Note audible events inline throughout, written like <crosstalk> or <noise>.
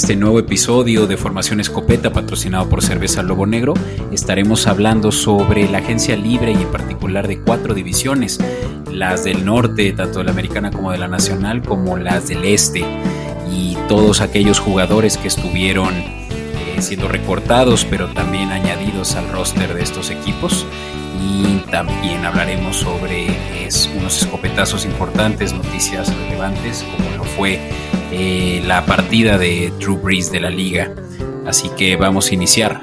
este nuevo episodio de Formación Escopeta patrocinado por Cerveza Lobo Negro estaremos hablando sobre la agencia libre y en particular de cuatro divisiones, las del norte, tanto de la americana como de la nacional, como las del este, y todos aquellos jugadores que estuvieron eh, siendo recortados pero también añadidos al roster de estos equipos. Y también hablaremos sobre unos escopetazos importantes, noticias relevantes, como lo fue eh, la partida de Drew Brees de la liga. Así que vamos a iniciar.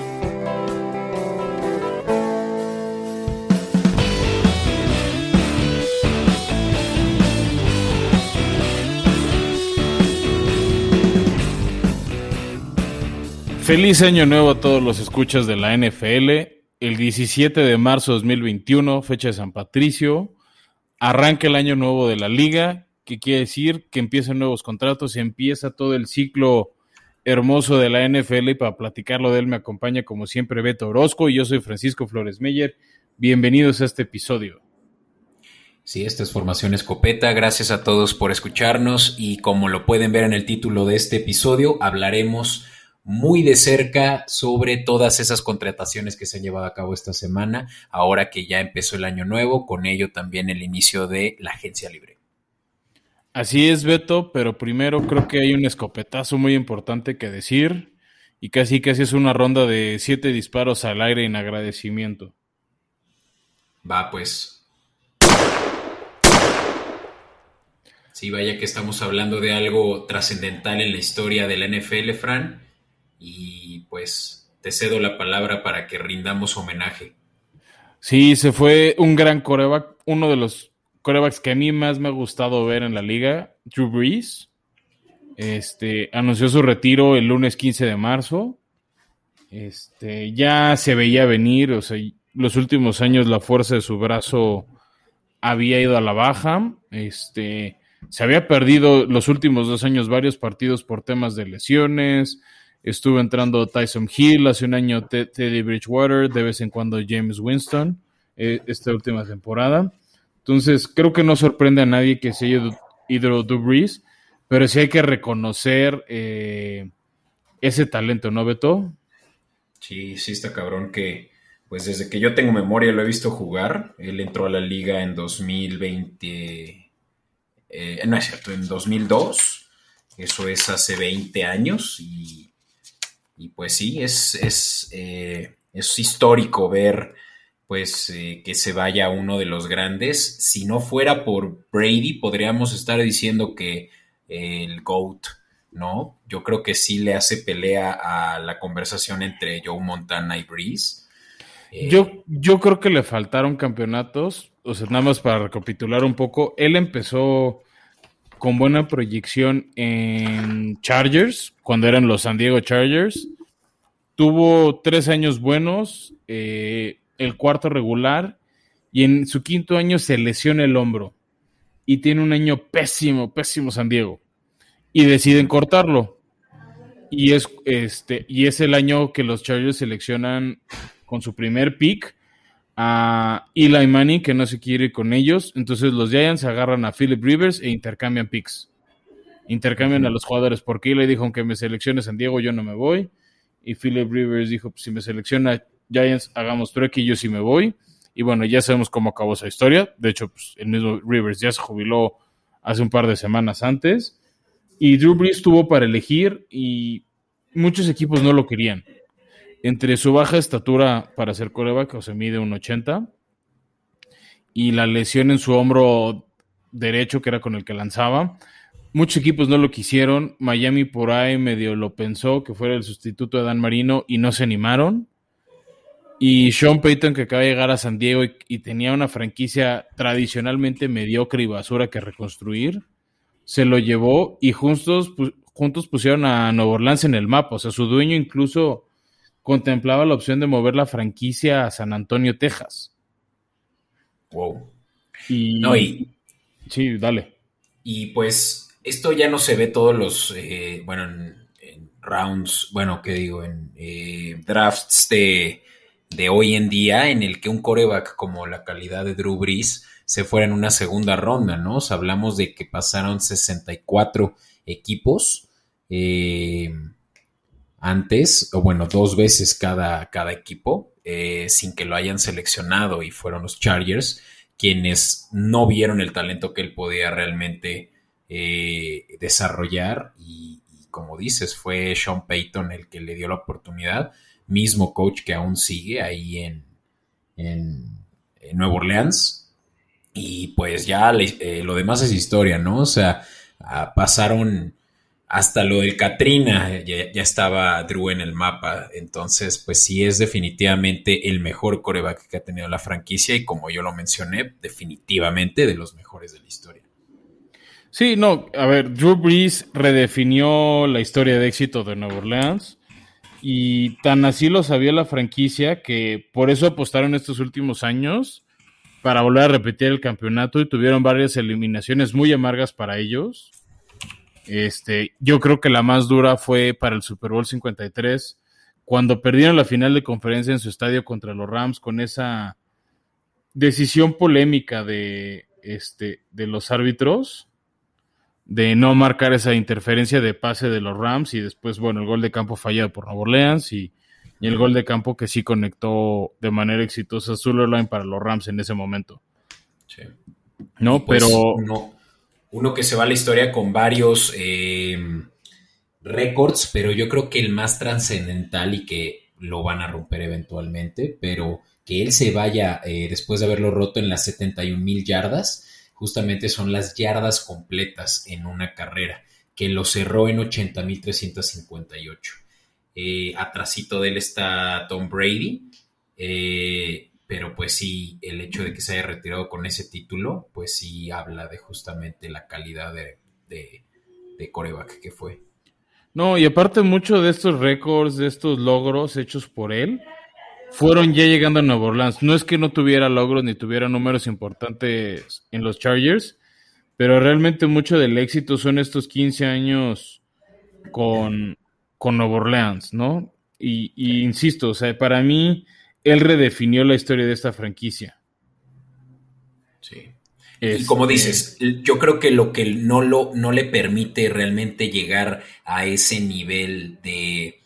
Feliz año nuevo a todos los escuchas de la NFL. El 17 de marzo de 2021, fecha de San Patricio, arranca el año nuevo de la liga que quiere decir que empiezan nuevos contratos y empieza todo el ciclo hermoso de la NFL y para platicarlo de él me acompaña como siempre Beto Orozco y yo soy Francisco Flores Meyer. Bienvenidos a este episodio. Sí, esta es Formación Escopeta. Gracias a todos por escucharnos y como lo pueden ver en el título de este episodio, hablaremos muy de cerca sobre todas esas contrataciones que se han llevado a cabo esta semana, ahora que ya empezó el año nuevo, con ello también el inicio de la agencia libre. Así es, Beto, pero primero creo que hay un escopetazo muy importante que decir y casi casi es una ronda de siete disparos al aire en agradecimiento. Va, pues. Sí, vaya que estamos hablando de algo trascendental en la historia de la NFL, Fran, y pues te cedo la palabra para que rindamos homenaje. Sí, se fue un gran coreback, uno de los corebacks que a mí más me ha gustado ver en la liga, Drew Brees, este, anunció su retiro el lunes 15 de marzo. Este, ya se veía venir, o sea, los últimos años la fuerza de su brazo había ido a la baja. Este, se había perdido los últimos dos años varios partidos por temas de lesiones. Estuvo entrando Tyson Hill hace un año, Teddy Bridgewater, de vez en cuando James Winston, eh, esta última temporada. Entonces, creo que no sorprende a nadie que se haya ido Brees, pero sí hay que reconocer eh, ese talento, ¿no, Beto? Sí, sí está cabrón que, pues desde que yo tengo memoria lo he visto jugar. Él entró a la liga en 2020, eh, no es cierto, en 2002. Eso es hace 20 años y, pues sí, es, es, eh, es histórico ver pues eh, que se vaya uno de los grandes. Si no fuera por Brady, podríamos estar diciendo que eh, el GOAT, ¿no? Yo creo que sí le hace pelea a la conversación entre Joe Montana y Breeze. Yo, yo creo que le faltaron campeonatos, o sea, nada más para recapitular un poco, él empezó con buena proyección en Chargers, cuando eran los San Diego Chargers. Tuvo tres años buenos, eh, el cuarto regular y en su quinto año se lesiona el hombro y tiene un año pésimo, pésimo San Diego y deciden cortarlo. Y es este y es el año que los Chargers seleccionan con su primer pick a Eli Manning que no se quiere ir con ellos, entonces los Giants agarran a Philip Rivers e intercambian picks. Intercambian a los jugadores porque Eli dijo que me seleccione San Diego yo no me voy y Philip Rivers dijo si me selecciona Giants, hagamos trueque y yo sí me voy. Y bueno, ya sabemos cómo acabó esa historia. De hecho, pues, el mismo Rivers ya se jubiló hace un par de semanas antes. Y Drew Brees tuvo para elegir y muchos equipos no lo querían. Entre su baja estatura para ser coreback, o se mide un 80, y la lesión en su hombro derecho, que era con el que lanzaba, muchos equipos no lo quisieron. Miami por ahí medio lo pensó que fuera el sustituto de Dan Marino y no se animaron. Y Sean Payton, que acaba de llegar a San Diego y, tenía una franquicia tradicionalmente mediocre y basura que reconstruir, se lo llevó y juntos, juntos pusieron a Nueva Orleans en el mapa. O sea, su dueño incluso contemplaba la opción de mover la franquicia a San Antonio, Texas. Wow. Y, sí, dale. Y pues esto ya no se ve todos los, eh, bueno, en, rounds, bueno, ¿qué digo? En eh, drafts de de hoy en día en el que un coreback como la calidad de Drew Brees se fuera en una segunda ronda, ¿no? hablamos de que pasaron 64 equipos, eh, antes, o bueno, dos veces cada, cada equipo, eh, sin que lo hayan seleccionado y fueron los Chargers quienes no vieron el talento que él podía realmente eh, desarrollar y, como dices, fue Sean Payton el que le dio la oportunidad, mismo coach que aún sigue ahí en, en, Nueva Orleans. Y pues ya eh, lo demás es historia, ¿no? O sea, ah, pasaron hasta lo del Katrina, ya, estaba Drew en el mapa. Entonces, pues sí es definitivamente el mejor coreback que ha tenido la franquicia y como yo lo mencioné, definitivamente de los mejores de la historia. Sí, no, a ver, Drew Brees redefinió la historia de éxito de Nueva Orleans y tan así lo sabía la franquicia que por eso apostaron estos últimos años para volver a repetir el campeonato y tuvieron varias eliminaciones muy amargas para ellos este, yo creo que la más dura fue para el Super Bowl 53, cuando perdieron la final de conferencia en su estadio contra los Rams con esa decisión polémica de, este, de los árbitros de no marcar esa interferencia de pase de los Rams y después, bueno, el gol de campo fallado por Nueva Orleans y, el gol de campo que sí conectó de manera exitosa Sullerline para los Rams en ese momento. Sí. No, pues, pero... No, uno que se va a la historia con varios eh, récords, pero yo creo que el más trascendental y que lo van a romper eventualmente, pero que él se vaya eh, después de haberlo roto en las 71 mil yardas, justamente son las yardas completas en una carrera, que lo cerró en 80 mil 358. Eh, atrasito de él está Tom Brady. Eh, pero pues sí, el hecho de que se haya retirado con ese título, pues sí habla de justamente la calidad de, de, coreback que fue. No, y aparte mucho de estos récords, de estos logros hechos por él, fueron ya llegando a Nueva Orleans. No es que no tuviera logros ni tuviera números importantes en los Chargers, pero realmente mucho del éxito son estos 15 años con, con Nueva Orleans, ¿no? Y, y insisto, o sea, para mí él redefinió la historia de esta franquicia. Sí. Y como este, dices, yo creo que lo que no, lo, no le permite realmente llegar a ese nivel de,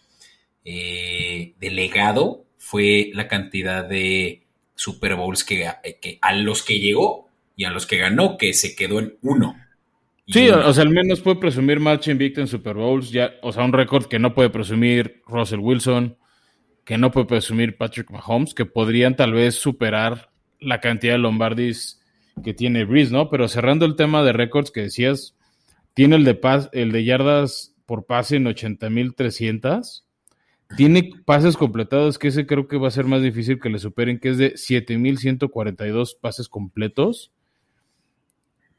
eh, de legado fue la cantidad de Super Bowls que, que, a los que llegó y a los que ganó, que se quedó en uno. Sí, o sea, al menos puede presumir match invicto en Super Bowls, ya, o sea, un récord que no puede presumir Russell Wilson, que no puede presumir Patrick Mahomes, que podrían tal vez superar la cantidad de Lombardis que tiene Breeze, ¿no? Pero cerrando el tema de récords que decías, tiene el de, el de yardas por pase en 80.300. Tiene pases completados, que ese creo que va a ser más difícil que le superen, que es de 7.142 pases completos.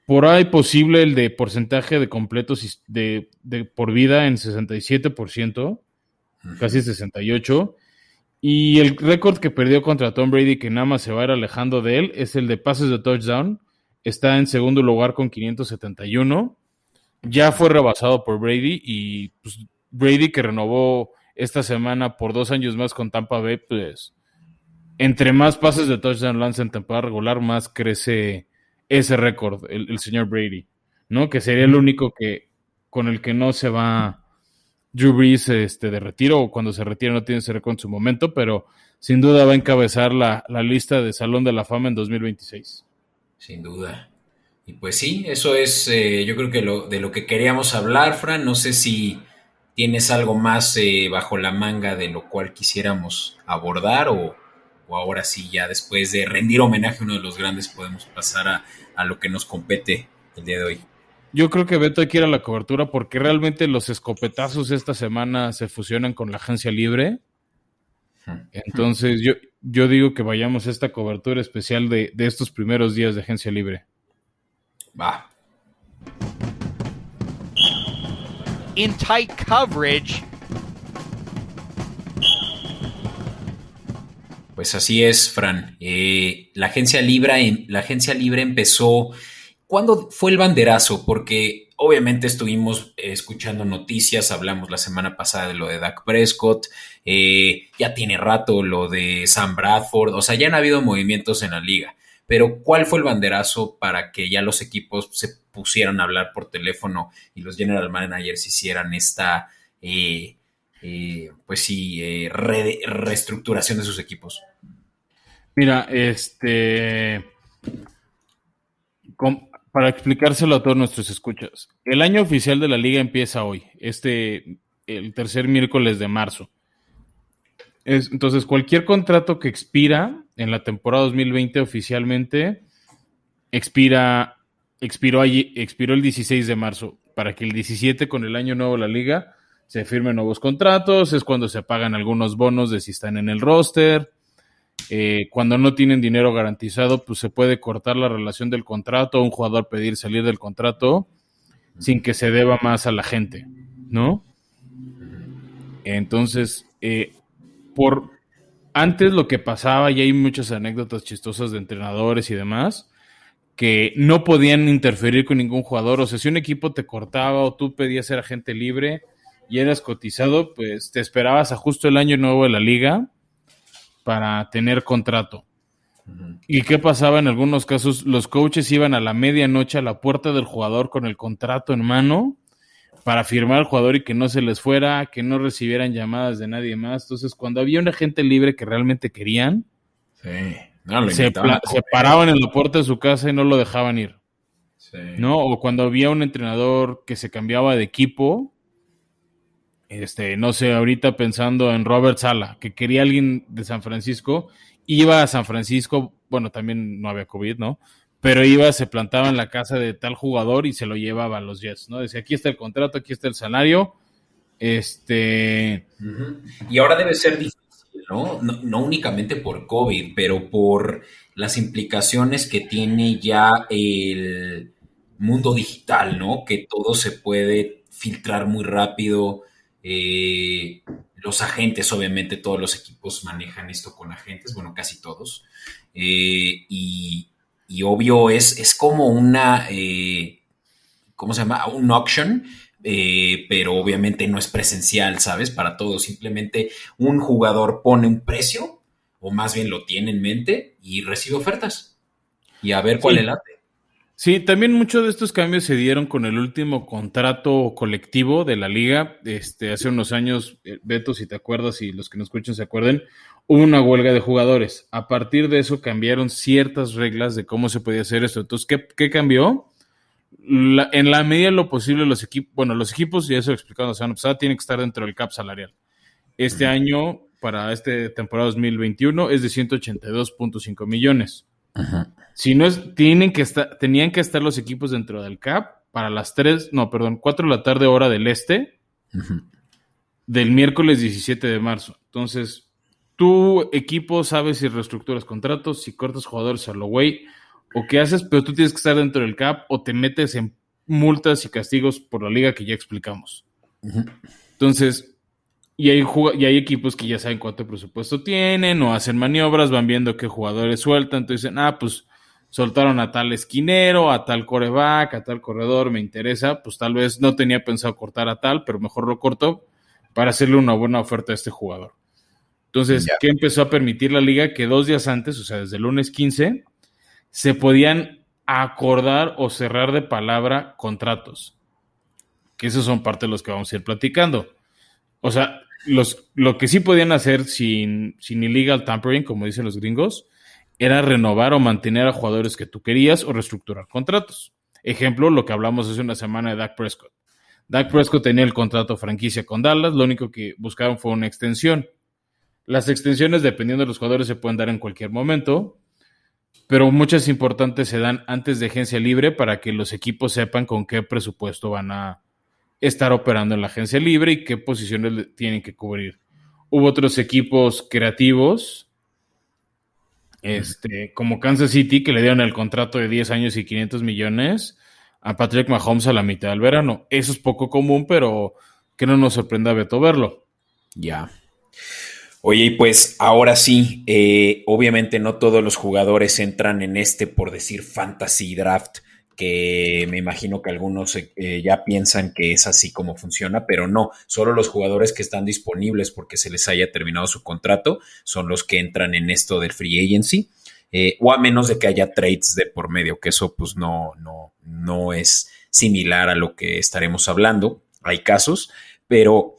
Por ahí posible el de porcentaje de completos de, de por vida en 67%, casi 68%. Y el récord que perdió contra Tom Brady, que nada más se va a ir alejando de él, es el de pases de touchdown. Está en segundo lugar con 571. Ya fue rebasado por Brady y pues, Brady que renovó esta semana por dos años más con Tampa Bay, pues entre más pases de touchdown lanza en temporada regular, más crece ese récord, el, el, señor Brady, ¿no? Que sería el único que con el que no se va Drew este, de retiro o cuando se retira no tiene ese récord en su momento, pero sin duda va a encabezar la, lista de Salón de la Fama en 2026. Sin duda. Y pues sí, eso es eh, yo creo que lo, de lo que queríamos hablar, Fran. No sé si tienes algo más eh, bajo la manga de lo cual quisiéramos abordar o, o, ahora sí, ya después de rendir homenaje a uno de los grandes podemos pasar a, a lo que nos compete el día de hoy. Yo creo que Beto hay que ir a la cobertura porque realmente los escopetazos esta semana se fusionan con la agencia libre. Entonces yo, yo digo que vayamos a esta cobertura especial de, de estos primeros días de agencia libre. Va. In tight coverage. Pues así es, Fran. Eh, la agencia libre, la agencia libre empezó ¿Cuándo fue el banderazo? Porque obviamente estuvimos eh, escuchando noticias, hablamos la semana pasada de lo de Dak Prescott, eh, ya tiene rato lo de Sam Bradford, o sea, ya han habido movimientos en la liga, pero ¿cuál fue el banderazo para que ya los equipos se pusieran a hablar por teléfono y los general managers hicieran esta, eh, pues sí, reestructuración de sus equipos. Mira, este, para explicárselo a todos nuestros escuchas, el año oficial de la liga empieza hoy, este, el tercer miércoles de marzo. entonces, cualquier contrato que expira en la temporada 2020 oficialmente expira, expiró, allí, expiró el 16 de marzo, para que el 17 con el año nuevo de la liga se firmen nuevos contratos, es cuando se pagan algunos bonos de si están en el roster. Eh, cuando no tienen dinero garantizado, pues se puede cortar la relación del contrato, un jugador pedir salir del contrato sin que se deba más a la gente, ¿no? Entonces, eh, por antes lo que pasaba, y hay muchas anécdotas chistosas de entrenadores y demás, que no podían interferir con ningún jugador. O sea, si un equipo te cortaba o tú pedías ser agente libre y eras cotizado, pues te esperabas a justo el año nuevo de la liga para tener contrato. ¿Y qué pasaba en algunos casos? Los coaches iban a la medianoche a la puerta del jugador con el contrato en mano para firmar al jugador y que no se les fuera, que no recibieran llamadas de nadie más. Entonces, cuando había una agente libre que realmente querían, se, paraban en la puerta de su casa y no lo dejaban ir. ¿No? O cuando había un entrenador que se cambiaba de equipo, este, no sé, ahorita pensando en Robert Sala, que quería alguien de San Francisco, iba a San Francisco, bueno, también no había COVID, ¿no? Pero iba, se plantaba en la casa de tal jugador y se lo llevaba a los Jets, ¿no? Decía, aquí está el contrato, aquí está el salario. Este. Y ahora debe ser difícil ¿no? ¿no? únicamente por COVID, pero por las implicaciones que tiene ya el mundo digital, ¿no? Que todo se puede filtrar muy rápido. Eh, los agentes, obviamente, todos los equipos manejan esto con agentes, bueno, casi todos. Eh, y, obvio, es, es como una, eh, ¿cómo se llama? Un auction eh, pero obviamente no es presencial, ¿sabes? Para todos, simplemente un jugador pone un precio, o más bien lo tiene en mente, y recibe ofertas. Y a ver cuál le late. Sí, también muchos de estos cambios se dieron con el último contrato colectivo de la liga. Este, hace unos años, eh, Beto, si te acuerdas y los que nos escuchan se acuerden, hubo una huelga de jugadores. A partir de eso cambiaron ciertas reglas de cómo se podía hacer esto. Entonces, ¿qué, qué cambió? en la medida de lo posible, los equipos, bueno, los equipos, y eso lo explicado la semana pasada, tienen que estar dentro del cap salarial. Este año, para este temporada 2021, es de 182.5 millones. Si no es, tienen que estar, tenían que estar los equipos dentro del cap para las 3, no, perdón, 4 de la tarde, hora del este, del miércoles 17 de marzo. Entonces, tu equipo sabe si reestructuras contratos, si cortas jugadores a lo güey o qué haces, pero tú tienes que estar dentro del cap o te metes en multas y castigos por la liga que ya explicamos. Entonces, y hay, y hay equipos que ya saben cuánto presupuesto tienen o hacen maniobras, van viendo qué jugadores sueltan, entonces dicen, ah, pues soltaron a tal esquinero, a tal coreback, a tal corredor, me interesa, pues tal vez no tenía pensado cortar a tal, pero mejor lo corto para hacerle una buena oferta a este jugador. Entonces, ¿qué empezó a permitir la liga? Que dos días antes, o sea, desde el lunes 15, se podían acordar o cerrar de palabra contratos. Que esos son parte de los que vamos a ir platicando. O sea, los, lo que sí podían hacer sin, sin illegal tampering, como dicen los gringos, era renovar o mantener a jugadores que tú querías o reestructurar contratos. Ejemplo, lo que hablamos hace una semana de Dak Prescott. Dak Prescott tenía el contrato franquicia con Dallas, lo único que buscaron fue una extensión. Las extensiones, dependiendo de los jugadores, se pueden dar en cualquier momento, pero muchas importantes se dan antes de agencia libre para que los equipos sepan con qué presupuesto van a estar operando en la agencia libre y qué posiciones tienen que cubrir. Hubo otros equipos creativos, este, como Kansas City, que le dieron el contrato de 10 años y 500 millones a Patrick Mahomes a la mitad del verano. Eso es poco común, pero que no nos sorprenda Beto verlo. Ya. Oye, y pues ahora sí, eh, obviamente no todos los jugadores entran en este, por decir, fantasy draft, que me imagino que algunos eh, ya piensan que es así como funciona, pero no, solo los jugadores que están disponibles porque se les haya terminado su contrato son los que entran en esto del free agency, eh, o a menos de que haya trades de por medio, que eso pues no, no, no es similar a lo que estaremos hablando, hay casos, pero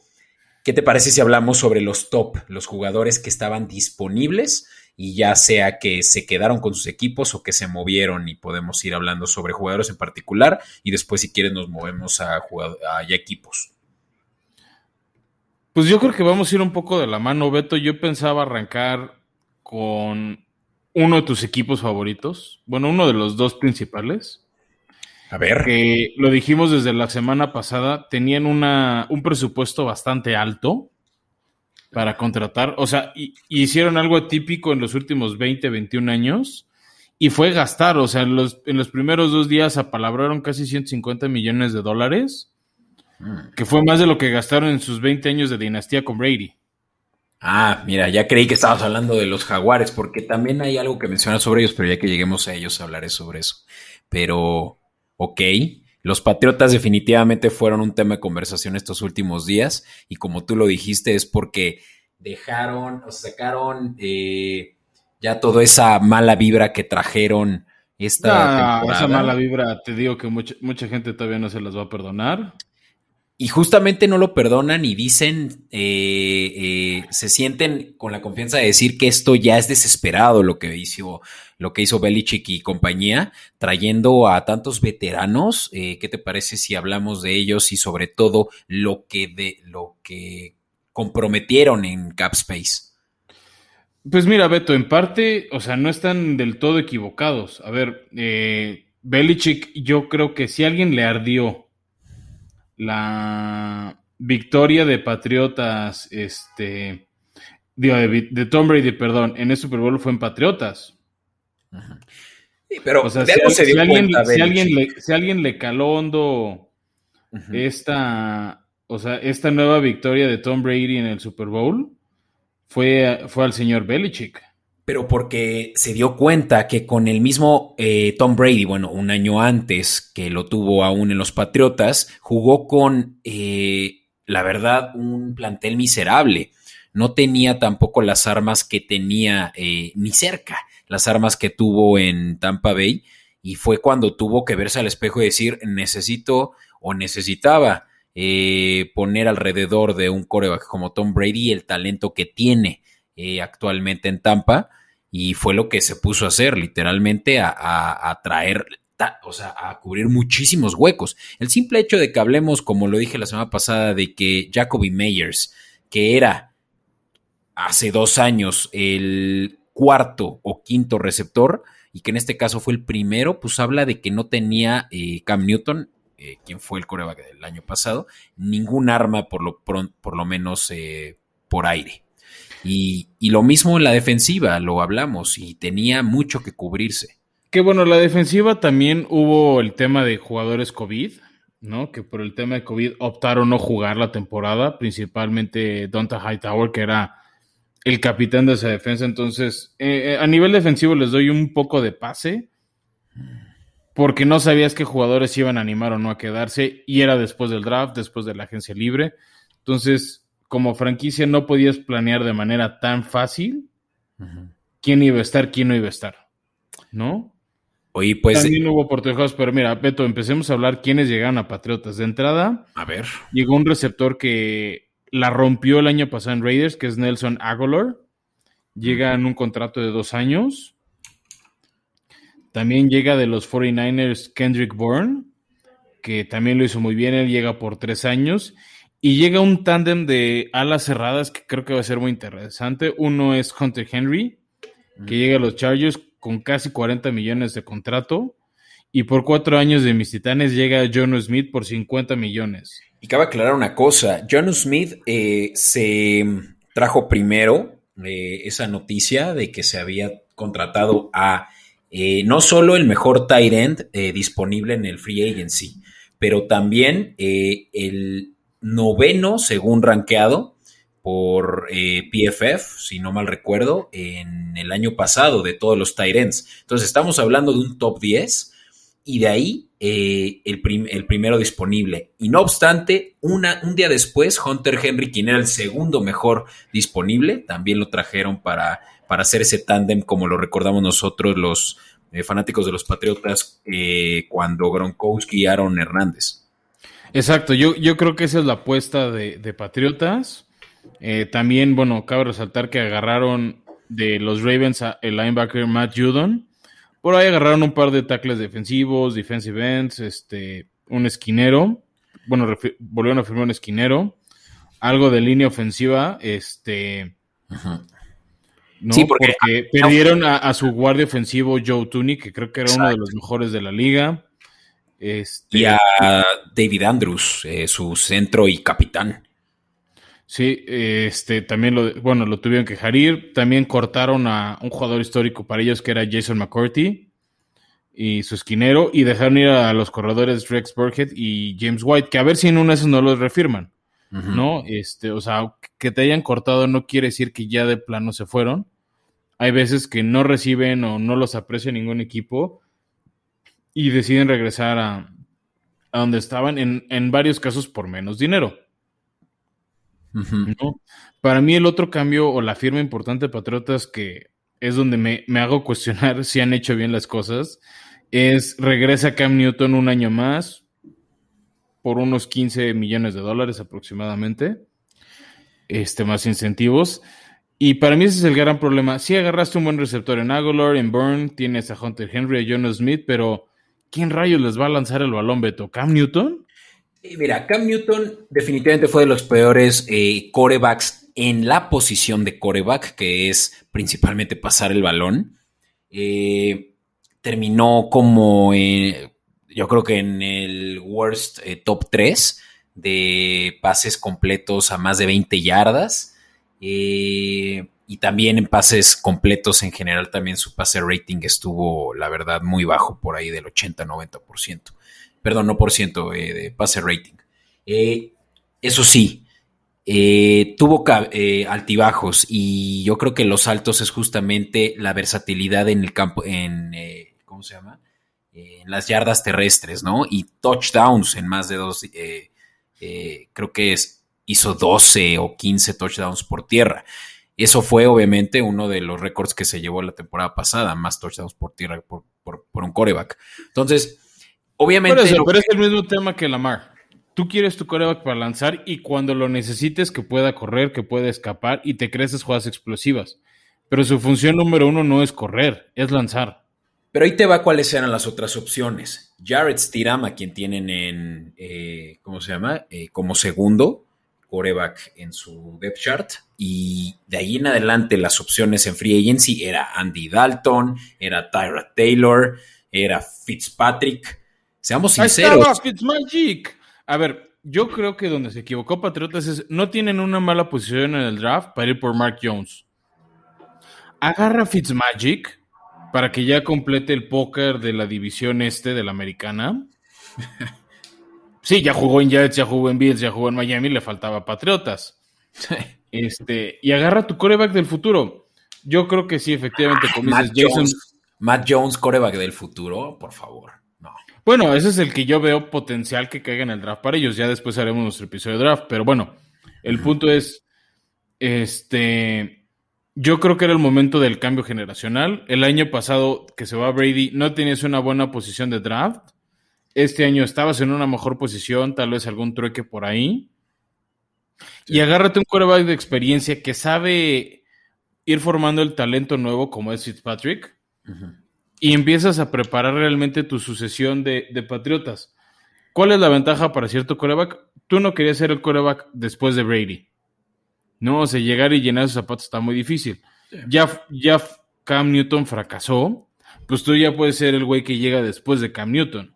¿Qué te parece si hablamos sobre los top, los jugadores que estaban disponibles y ya sea que se quedaron con sus equipos o que se movieron y podemos ir hablando sobre jugadores en particular y después si quieres nos movemos a, a equipos? Pues yo creo que vamos a ir un poco de la mano, Beto. Yo pensaba arrancar con uno de tus equipos favoritos, bueno, uno de los dos principales. A ver. Que lo dijimos desde la semana pasada, tenían una, un presupuesto bastante alto para contratar. O sea, hicieron algo atípico en los últimos 20, 21 años y fue gastar. O sea, en los, en los primeros dos días apalabraron casi 150 millones de dólares, mm. que fue más de lo que gastaron en sus 20 años de dinastía con Brady. Ah, mira, ya creí que estabas hablando de los jaguares, porque también hay algo que mencionar sobre ellos, pero ya que lleguemos a ellos hablaré sobre eso. Pero, ok, los Patriotas definitivamente fueron un tema de conversación estos últimos días, y como tú lo dijiste, es porque dejaron, o sacaron eh, ya toda esa mala vibra que trajeron esta temporada. Esa mala vibra, te digo que mucha, mucha gente todavía no se las va a perdonar. Y justamente no lo perdonan y dicen, eh, eh, se sienten con la confianza de decir que esto ya es desesperado lo que hizo, lo que hizo Belichick y compañía, trayendo a tantos veteranos. Eh, ¿Qué te parece si hablamos de ellos y sobre todo lo que de lo que comprometieron en Cap Space? Pues mira, Beto, en parte, o sea, no están del todo equivocados. A ver, Belichick, yo creo que si alguien le ardió la victoria de Patriotas, este, de, Tom Brady, perdón, en el Super Bowl fue en Patriotas. pero si, alguien, si, alguien, le, caló hondo esta, o sea, esta nueva victoria de Tom Brady en el Super Bowl, fue, fue al señor Belichick pero porque se dio cuenta que con el mismo eh, Tom Brady, bueno, un año antes que lo tuvo aún en los Patriotas, jugó con, eh, la verdad, un plantel miserable. No tenía tampoco las armas que tenía eh, ni cerca, las armas que tuvo en Tampa Bay, y fue cuando tuvo que verse al espejo y decir, necesito o necesitaba poner alrededor de un coreback como Tom Brady el talento que tiene eh, actualmente en Tampa y fue lo que se puso a hacer, literalmente a, traer, o sea, a cubrir muchísimos huecos. El simple hecho de que hablemos, como lo dije la semana pasada, de que Jacoby Meyers, que era hace dos años el cuarto o quinto receptor, y que en este caso fue el primero, pues habla de que no tenía eh, Cam Newton, eh, quien fue el coreback del año pasado, ningún arma por lo, por lo menos por aire. Y, lo mismo en la defensiva, lo hablamos, y tenía mucho que cubrirse. Que bueno, la defensiva también hubo el tema de jugadores COVID, ¿no? Que por el tema de COVID optaron no jugar la temporada, principalmente Donta Hightower, que era el capitán de esa defensa. Entonces, eh, eh, a nivel defensivo les doy un poco de pase, porque no sabías qué jugadores iban a animar o no a quedarse, y era después del draft, después de la agencia libre. Entonces, como franquicia no podías planear de manera tan fácil quién iba a estar, quién no iba a estar. ¿No? Oye, pues. También hubo oportunidades, pero mira, Beto, empecemos a hablar quiénes llegaron a Patriotas. De entrada, a ver. Llegó un receptor que la rompió el año pasado en Raiders, que es Nelson Aguilar. Llega en un contrato de dos años. También llega de los 49ers Kendrick Bourne, que también lo hizo muy bien. Él llega por tres años. Y llega un tándem de alas cerradas que creo que va a ser muy interesante. Uno es Hunter Henry, que llega a los Chargers con casi 40 millones de contrato. Y por cuatro años de mis titanes llega John Smith por 50 millones. Y cabe aclarar una cosa: John Smith eh, se trajo primero eh, esa noticia de que se había contratado a eh, no solo el mejor tight end disponible en el free agency, pero también el noveno según rankeado por eh, PFF, si no mal recuerdo, en el año pasado de todos los Tyrants. Entonces estamos hablando de un top 10 y de ahí eh, el, primero disponible. Y no obstante, una, un día después, Hunter Henry, quien era el segundo mejor disponible, también lo trajeron para, para hacer ese tándem como lo recordamos nosotros los eh, fanáticos de los Patriotas cuando Gronkowski y Aaron Hernández. Exacto, yo, yo creo que esa es la apuesta de, Patriotas. Eh, también, bueno, cabe resaltar que agarraron de los Ravens el linebacker Matt Judon. Por ahí agarraron un par de tackles defensivos, defensive ends, este, un esquinero. Bueno, volvieron a firmar un esquinero. Algo de línea ofensiva, este. Sí, porque, perdieron a, su guardia ofensivo Joe Tooney, que creo que era uno de los mejores de la liga. Este, y a David Andrews, eh, su centro y capitán. Sí, este también lo, bueno, lo tuvieron que dejar ir. También cortaron a un jugador histórico para ellos que era Jason McCourty y su esquinero y dejaron ir a los corredores Rex Burkhead y James White, que a ver si en uno de esos no los refirman. ¿No? Este, o sea, que te hayan cortado no quiere decir que ya de plano se fueron. Hay veces que no reciben o no los aprecia ningún equipo y deciden regresar a, a donde estaban, en, en varios casos por menos dinero. Para mí el otro cambio o la firma importante de Patriotas que es donde me, hago cuestionar <laughs> si han hecho bien las cosas, es regresa Cam Newton un año más por unos 15 millones de dólares aproximadamente, este, más incentivos. Y para mí ese es el gran problema. Si agarraste un buen receptor en Aguilar, en Burn, tienes a Hunter Henry, a Jonas Smith, pero ¿quién rayos les va a lanzar el balón, Beto? ¿Cam Newton? Mira, Cam Newton definitivamente fue de los peores eh, corebacks en la posición de coreback, que es principalmente pasar el balón. Eh, terminó como, yo creo que en el worst eh, top 3 de pases completos a más de 20 yardas. Y también en pases completos en general, también su pase rating estuvo, la verdad, muy bajo, por ahí del 80-90% perdón, no por ciento eh, de pase rating. Eh, eso sí, eh, tuvo altibajos y yo creo que los altos es justamente la versatilidad en el campo, en, ¿cómo se llama? en las yardas terrestres, ¿no? Y touchdowns en más de dos, creo que es, hizo 12 o 15 touchdowns por tierra. Eso fue obviamente uno de los récords que se llevó la temporada pasada, más touchdowns por tierra por, por un coreback. Entonces, Obviamente. Pero, es el mismo tema que Lamar. Tú quieres tu coreback para lanzar y cuando lo necesites que pueda correr, que pueda escapar y te crees jugadas explosivas. Pero su función número uno no es correr, es lanzar. Pero ahí te va cuáles eran las otras opciones. Jared Stirama, quien tienen en, eh, ¿cómo se llama? Eh, como segundo coreback en su depth chart. Y de ahí en adelante las opciones en free agency era Andy Dalton, era Tyra Taylor, era Fitzpatrick. Seamos sinceros. Magic. A ver, yo creo que donde se equivocó Patriotas es no tienen una mala posición en el draft para ir por Mark Jones. Agarra Fitzmagic para que ya complete el póker de la división este de la americana. <laughs> Sí, ya jugó en Jets, ya jugó en Bills, ya jugó en Miami, le faltaba Patriotas. Este, y agarra tu coreback del futuro. Yo creo que sí, efectivamente, como Matt Jones, Matt Jones, coreback del futuro, por favor. Bueno, ese es el que yo veo potencial que caiga en el draft para ellos. Ya después haremos nuestro episodio de draft. Pero bueno, el punto es, este, yo creo que era el momento del cambio generacional. El año pasado que se va Brady, no tenías una buena posición de draft. Este año estabas en una mejor posición, tal vez algún trueque por ahí. Y agárrate un quarterback de experiencia que sabe ir formando el talento nuevo como es Fitzpatrick y empiezas a preparar realmente tu sucesión de, patriotas. ¿Cuál es la ventaja para cierto coreback? Tú no querías ser el coreback después de Brady. No, o sea, llegar y llenar esos zapatos está muy difícil. Ya, ya Cam Newton fracasó, pues tú ya puedes ser el güey que llega después de Cam Newton.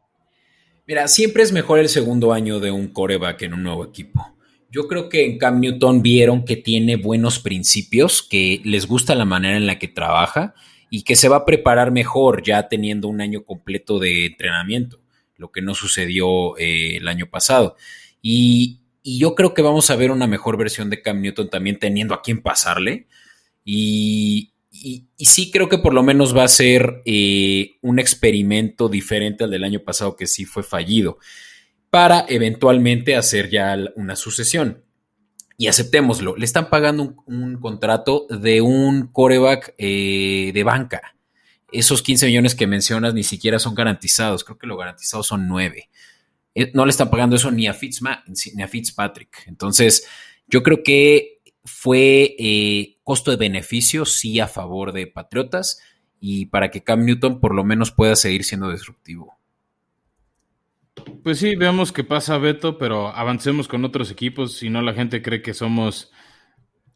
Mira, siempre es mejor el segundo año de un coreback en un nuevo equipo. Yo creo que en Cam Newton vieron que tiene buenos principios, que les gusta la manera en la que trabaja y que se va a preparar mejor ya teniendo un año completo de entrenamiento, lo que no sucedió eh, el año pasado. Y, yo creo que vamos a ver una mejor versión de Cam Newton también teniendo a quién pasarle. Y, sí creo que por lo menos va a ser eh, un experimento diferente al del año pasado que sí fue fallido, para eventualmente hacer ya una sucesión y aceptémoslo, le están pagando un, contrato de un coreback eh, de banca. Esos 15 millones que mencionas ni siquiera son garantizados, creo que lo garantizado son 9. Eh, no le están pagando eso ni a, ni a Fitzpatrick. Entonces, yo creo que fue eh, costo de beneficio, sí, a favor de Patriotas y para que Cam Newton por lo menos pueda seguir siendo disruptivo. Pues sí, veamos qué pasa, Beto, pero avancemos con otros equipos, si no la gente cree que somos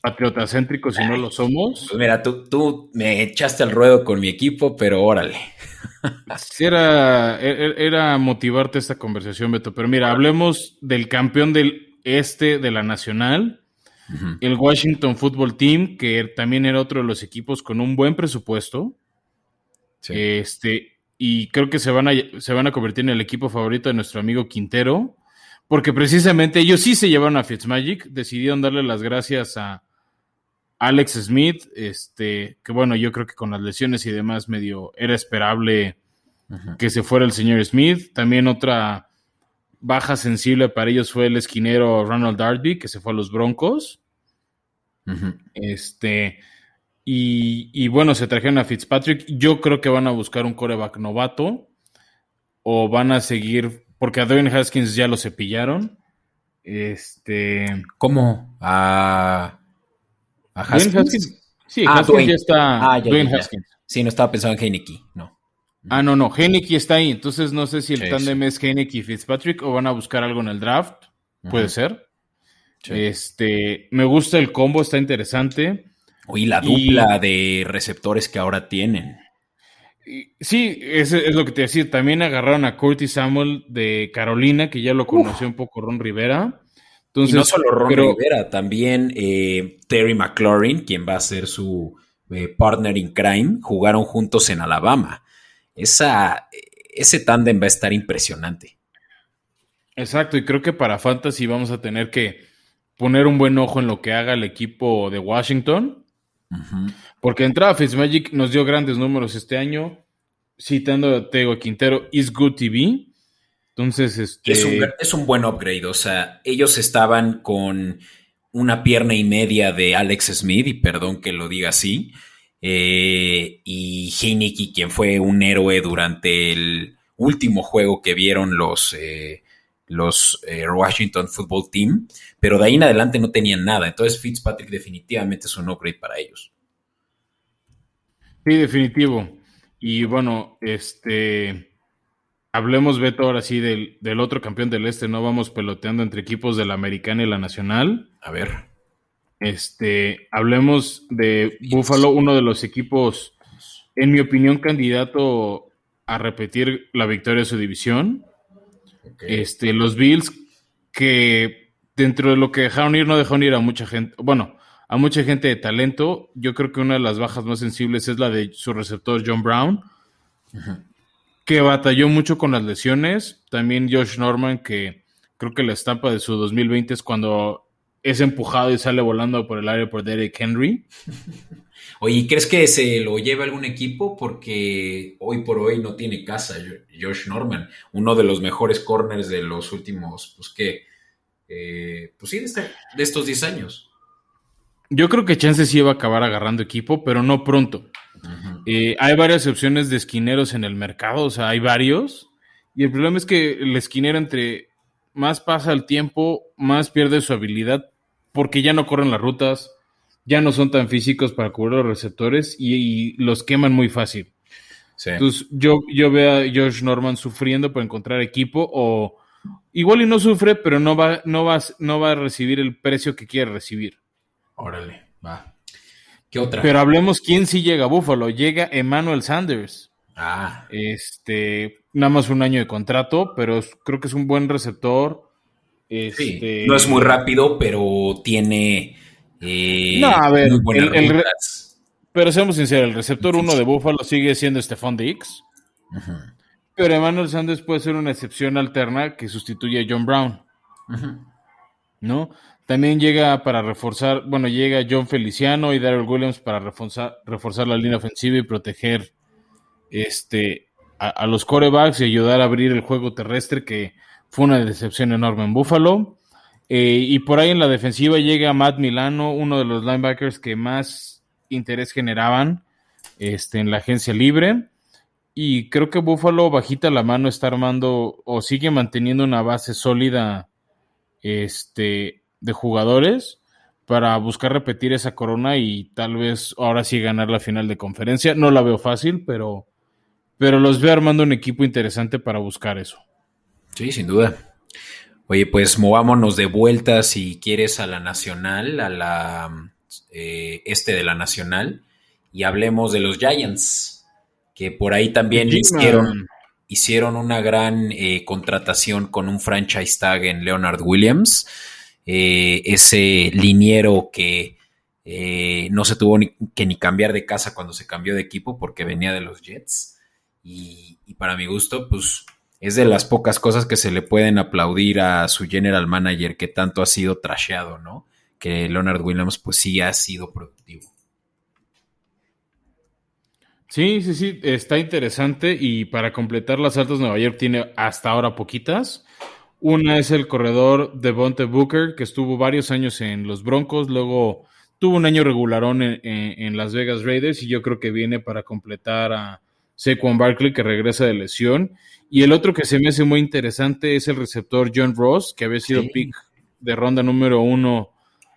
patriotacéntricos y no lo somos. Pues mira, tú, tú me echaste al ruedo con mi equipo, pero órale. Era, era motivarte esta conversación, Beto, pero mira, hablemos del campeón del este de la Nacional, el Washington Football Team, que también era otro de los equipos con un buen presupuesto. Este, y creo que se van, a, se van a convertir en el equipo favorito de nuestro amigo Quintero, porque precisamente ellos sí se llevaron a Fitzmagic, decidieron darle las gracias a Alex Smith, este, que bueno, yo creo que con las lesiones y demás medio era esperable que se fuera el señor Smith. También otra baja sensible para ellos fue el esquinero Ronald Darby, que se fue a los Broncos. Este, y, bueno, se trajeron a Fitzpatrick. Yo creo que van a buscar un coreback novato o van a seguir, porque a Dwayne Haskins ya lo cepillaron. Este. ¿Cómo? ¿A, Haskins? Sí, ah, Haskins ya está. Ah, Dwayne Haskins. Sí, no estaba pensando en Heineke, no. Ah, no, no, Heineke está ahí. Entonces no sé si el tándem es Heineke y Fitzpatrick o van a buscar algo en el draft. Puede ser. Este, me gusta el combo, está interesante. Oye, la dupla de receptores que ahora tienen. Sí, es, es lo que te decía. También agarraron a Curtis Samuel de Carolina, que ya lo conoció un poco Ron Rivera. Entonces, y no solo Ron Rivera, también eh, Terry McLaurin, quien va a ser su eh, partner in crime, jugaron juntos en Alabama. Esa, ese tándem va a estar impresionante. Exacto, y creo que para Fantasy vamos a tener que poner un buen ojo en lo que haga el equipo de Washington porque entrada Fitzmagic nos dio grandes números este año, citando a Tego Quintero, is good TV. Entonces, este... es, un, buen upgrade. O sea, ellos estaban con una pierna y media de Alex Smith, y perdón que lo diga así, eh, y Heineke, quien fue un héroe durante el último juego que vieron los, eh, los eh, Washington Football Team, pero de ahí en adelante no tenían nada. Entonces Fitzpatrick definitivamente es un upgrade para ellos. Sí, definitivo. Y bueno, este hablemos, Beto, ahora sí del, del, otro campeón del este, no vamos peloteando entre equipos de la americana y la nacional. A ver. Este, hablemos de Buffalo, uno de los equipos, en mi opinión, candidato a repetir la victoria de su división. Este, los Bills, que dentro de lo que dejaron ir, no dejaron ir a mucha gente, bueno, a mucha gente de talento. Yo creo que una de las bajas más sensibles es la de su receptor John Brown, que batalló mucho con las lesiones. También Josh Norman, que creo que la estampa de su 2020 es cuando es empujado y sale volando por el área por Derek Henry. <laughs> Oye, ¿crees que se lo lleve algún equipo? Porque hoy por hoy no tiene casa Josh Norman, uno de los mejores corners de los últimos, pues qué, eh, pues sí, de, este, de estos 10 años. Yo creo que Chance sí va a acabar agarrando equipo, pero no pronto. Eh, hay varias opciones de esquineros en el mercado, o sea, hay varios. Y el problema es que el esquinero entre más pasa el tiempo, más pierde su habilidad, porque ya no corren las rutas, ya no son tan físicos para cubrir los receptores y, los queman muy fácil. Entonces, yo, yo veo a Josh Norman sufriendo por encontrar equipo o igual y no sufre, pero no va, no va, no va a recibir el precio que quiere recibir. Órale, va. ¿Qué otra? Pero hablemos quién sí llega a Buffalo. Llega Emmanuel Sanders. Ah. Este, nada más un año de contrato, pero creo que es un buen receptor. Este, no es muy rápido, pero tiene eh, no, a ver, pero seamos sinceros, el receptor 1 de Buffalo sigue siendo Stephon Dix. Pero Emmanuel Sanders puede ser una excepción alterna que sustituye a John Brown. ¿No? También llega para reforzar, bueno, llega John Feliciano y Daryl Williams para reforzar, reforzar la línea ofensiva y proteger este, a, a, los corebacks y ayudar a abrir el juego terrestre, que fue una decepción enorme en Buffalo. Eh, y por ahí en la defensiva llega Matt Milano, uno de los linebackers que más interés generaban este, en la agencia libre. Y creo que Buffalo, bajita la mano, está armando o sigue manteniendo una base sólida este, de jugadores. para buscar repetir esa corona y tal vez ahora sí ganar la final de conferencia. No la veo fácil, pero, pero los veo armando un equipo interesante para buscar eso. Sí, sin duda. Oye, pues movámonos de vuelta si quieres a la nacional, a la eh, este de la nacional, y hablemos de los Giants, que por ahí también hicieron, hicieron, una gran eh, contratación con un franchise tag en Leonard Williams, eh, ese liniero que no se tuvo que ni cambiar de casa cuando se cambió de equipo porque venía de los Jets. Y, y para mi gusto, pues es de las pocas cosas que se le pueden aplaudir a su general manager que tanto ha sido trasheado, ¿no? Que Leonard Williams pues sí ha sido productivo. Sí, sí, sí, está interesante y para completar las altas Nueva York tiene hasta ahora poquitas. Una es el corredor de Bonte Booker, que estuvo varios años en los Broncos, luego tuvo un año regularón en, en Las Vegas Raiders y yo creo que viene para completar a Saquon Barkley, que regresa de lesión. Y el otro que se me hace muy interesante es el receptor John Ross, que había sido pick de ronda número uno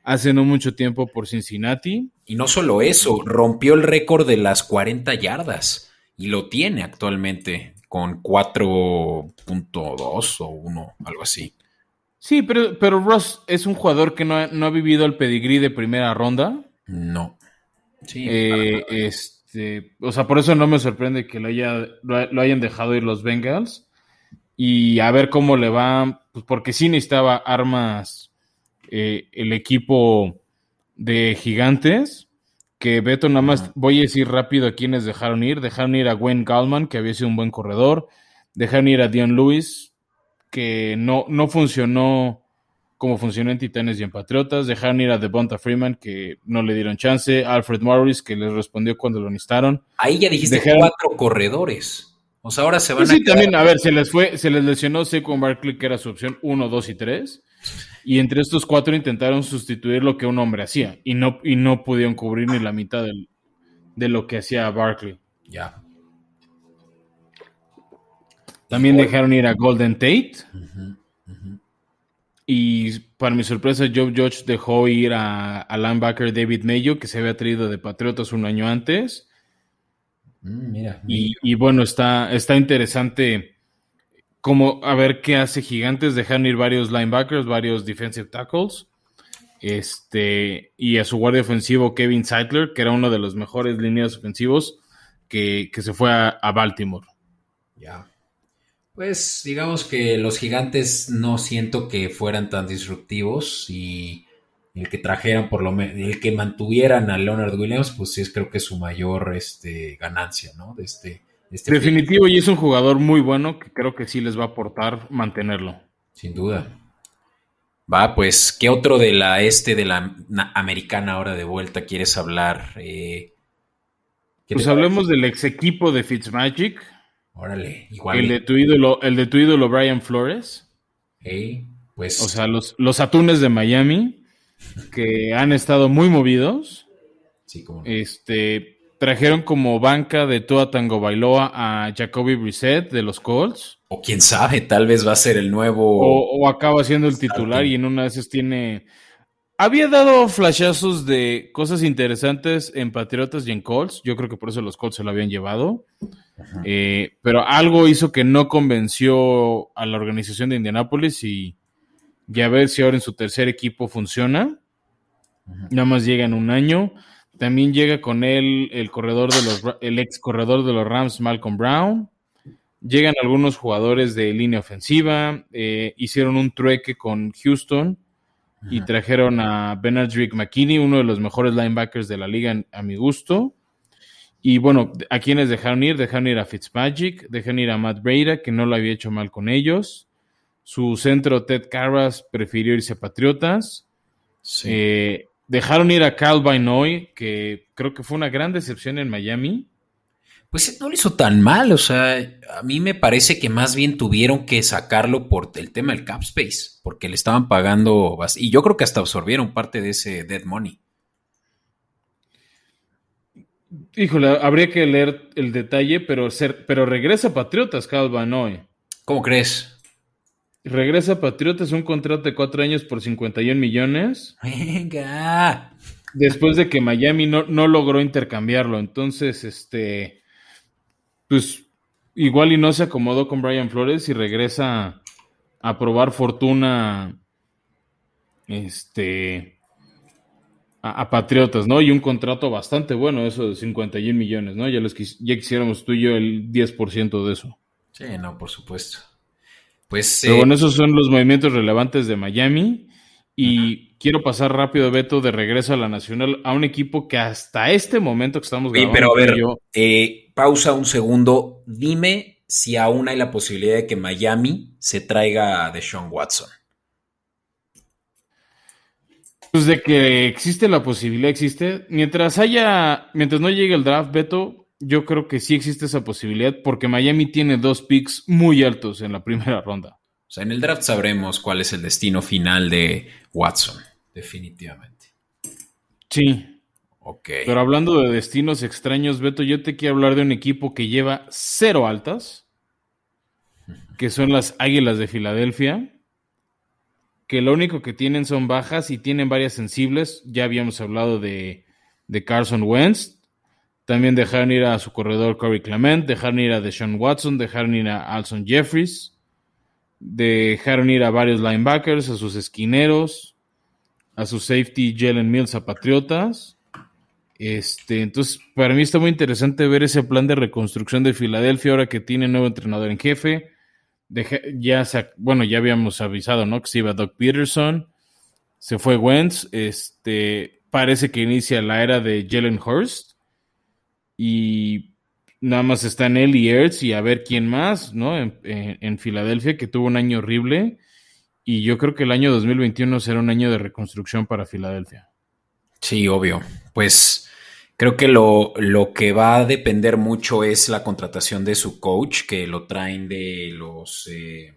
hace no mucho tiempo por Cincinnati. Y no solo eso, rompió el récord de las 40 yardas y lo tiene actualmente con 4.2 o 1, algo así. Sí, pero, pero Ross es un jugador que no ha, no ha vivido el pedigrí de primera ronda. No. Sí, eh, este, o sea, por eso no me sorprende que lo, haya, lo, hayan dejado ir los Bengals. Y a ver cómo le va, pues porque sí necesitaba armas eh, el equipo de gigantes. Que Beto, nada más voy a decir rápido a quienes dejaron ir. Dejaron ir a Wayne Gallman, que había sido un buen corredor. Dejaron ir a Dion Lewis, que no, no funcionó como funcionó en Titanes y en Patriotas. Dejaron ir a Devonta Freeman, que no le dieron chance. Alfred Morris, que les respondió cuando lo necesitaron. Ahí ya dijiste cuatro corredores. O sea, ahora se van a. Sí, también, a ver, se les fue, se les lesionó Saquon Barkley, que era su opción 1, 2 y 3. Y entre estos cuatro intentaron sustituir lo que un hombre hacía. Y no, y no pudieron cubrir ni la mitad de lo que hacía Barkley. Ya. También dejaron ir a Golden Tate. Y para mi sorpresa, Joe Judge dejó ir a, a linebacker David Mayo, que se había traído de Patriotas un año antes. Mm, mira, Y, bueno, está, está interesante como a ver qué hace Gigantes. Dejan ir varios linebackers, varios defensive tackles. Este, y a su guardia ofensivo, Kevin Seidler, que era uno de los mejores líneas ofensivos, que, se fue a, a Baltimore. Ya. Pues digamos que los gigantes no siento que fueran tan disruptivos y el que trajeran por lo menos, el que mantuvieran a Leonard Williams, pues sí es creo que es su mayor este, ganancia, ¿no? De este, este Definitivo, y es un jugador muy bueno que creo que sí les va a aportar mantenerlo. Sin duda. Va, pues, ¿qué otro de la este de la americana ahora de vuelta quieres hablar? Eh, pues hablemos del ex equipo de Fitzmagic. Órale, igual. El de tu ídolo, el de tu ídolo Brian Flores. pues. O sea, los, los atunes de Miami, que han estado muy movidos. Sí, como. Este, trajeron como banca de Tua Tango Bailoa a Jacoby Brissett de los Colts. O quién sabe, tal vez va a ser el nuevo. O, acaba siendo el titular y en una de esas tiene. Había dado flashazos de cosas interesantes en Patriotas y en Colts. Yo creo que por eso los Colts se lo habían llevado. Eh, pero algo hizo que no convenció a la organización de Indianápolis y ya ver si ahora en su tercer equipo funciona. Nada más llega en un año. También llega con él el corredor de los el ex corredor de los Rams, Malcolm Brown. Llegan algunos jugadores de línea ofensiva. Eh, hicieron un trueque con Houston y trajeron a Benadryl McKinney, uno de los mejores linebackers de la liga a mi gusto. Y bueno, ¿a quienes dejaron ir? Dejaron ir a Fitzmagic, dejaron ir a Matt Breda, que no lo había hecho mal con ellos. Su centro, Ted Carras, prefirió irse a Patriotas. Eh, dejaron ir a Cal Binoy, que creo que fue una gran decepción en Miami. Pues no lo hizo tan mal, o sea, a mí me parece que más bien tuvieron que sacarlo por el tema del cap space, porque le estaban pagando, y yo creo que hasta absorbieron parte de ese dead money. Híjole, habría que leer el detalle, pero, ser, pero regresa Patriotas, Calvanoy. ¿Cómo crees? Regresa a Patriotas un contrato de cuatro años por 51 millones. Venga. Después de que Miami no, no logró intercambiarlo. Entonces, este. Pues igual y no se acomodó con Brian Flores y regresa a probar fortuna. Este. A, a Patriotas, ¿no? Y un contrato bastante bueno, eso de 51 millones, ¿no? Ya, les quis- ya quisiéramos tú y yo el 10% de eso. Sí, no, por supuesto. Pues Pero eh, bueno, esos son los movimientos relevantes de Miami. Y quiero pasar rápido, Beto, de regreso a la Nacional, a un equipo que hasta este momento que estamos grabando. pero a ver, yo- eh, pausa un segundo. Dime si aún hay la posibilidad de que Miami se traiga a Deshaun Watson. Pues de que existe la posibilidad, existe. Mientras haya, mientras no llegue el draft, Beto, yo creo que sí existe esa posibilidad, porque Miami tiene dos picks muy altos en la primera ronda. O sea, en el draft sabremos cuál es el destino final de Watson, definitivamente. Sí. Ok. Pero hablando de destinos extraños, Beto, yo te quiero hablar de un equipo que lleva cero altas, que son las Águilas de Filadelfia, que lo único que tienen son bajas y tienen varias sensibles. Ya habíamos hablado de, de Carson Wentz. También dejaron ir a su corredor Corey Clement, dejaron ir a Deshaun Watson, dejaron ir a Alson Jeffries, dejaron ir a varios linebackers, a sus esquineros, a su safety Jalen Mills a Patriotas. Este, entonces, para mí está muy interesante ver ese plan de reconstrucción de Filadelfia ahora que tiene nuevo entrenador en jefe. Deja- ya se, bueno, ya habíamos avisado, ¿no? Que se iba Doug Peterson, se fue Wentz, este, parece que inicia la era de Jalen Hurst y nada más están él y Ertz y a ver quién más, ¿no? En, en- en Filadelfia, que tuvo un año horrible y yo creo que el año 2021 será un año de reconstrucción para Filadelfia. Sí, obvio. Pues creo que lo, lo que va a depender mucho es la contratación de su coach, que lo traen de los... Eh,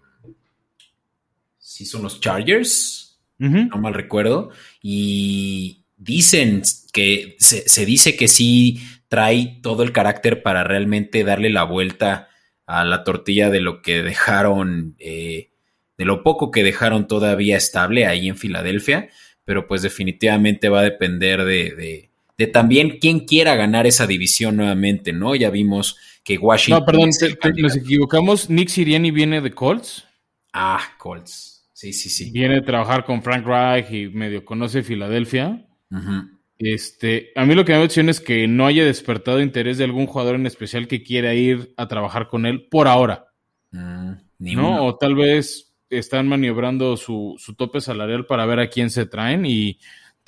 sí, son los Chargers, no mal recuerdo. Y dicen que se, se dice que sí trae todo el carácter para realmente darle la vuelta a la tortilla de lo que dejaron, eh, de lo poco que dejaron todavía estable ahí en Filadelfia, pero pues definitivamente va a depender de, de, de también quién quiera ganar esa división nuevamente, ¿no? Ya vimos que Washington... No, perdón, te- te- nos equivocamos. Nick Siriani viene de Colts. Ah, Colts. Sí, sí, sí. Viene a trabajar con Frank Reich y medio conoce Filadelfia. Este, a mí lo que me emociona es que no haya despertado interés de algún jugador en especial que quiera ir a trabajar con él por ahora, Mm, ni ¿no? uno. O tal vez están maniobrando su, su tope salarial para ver a quién se traen y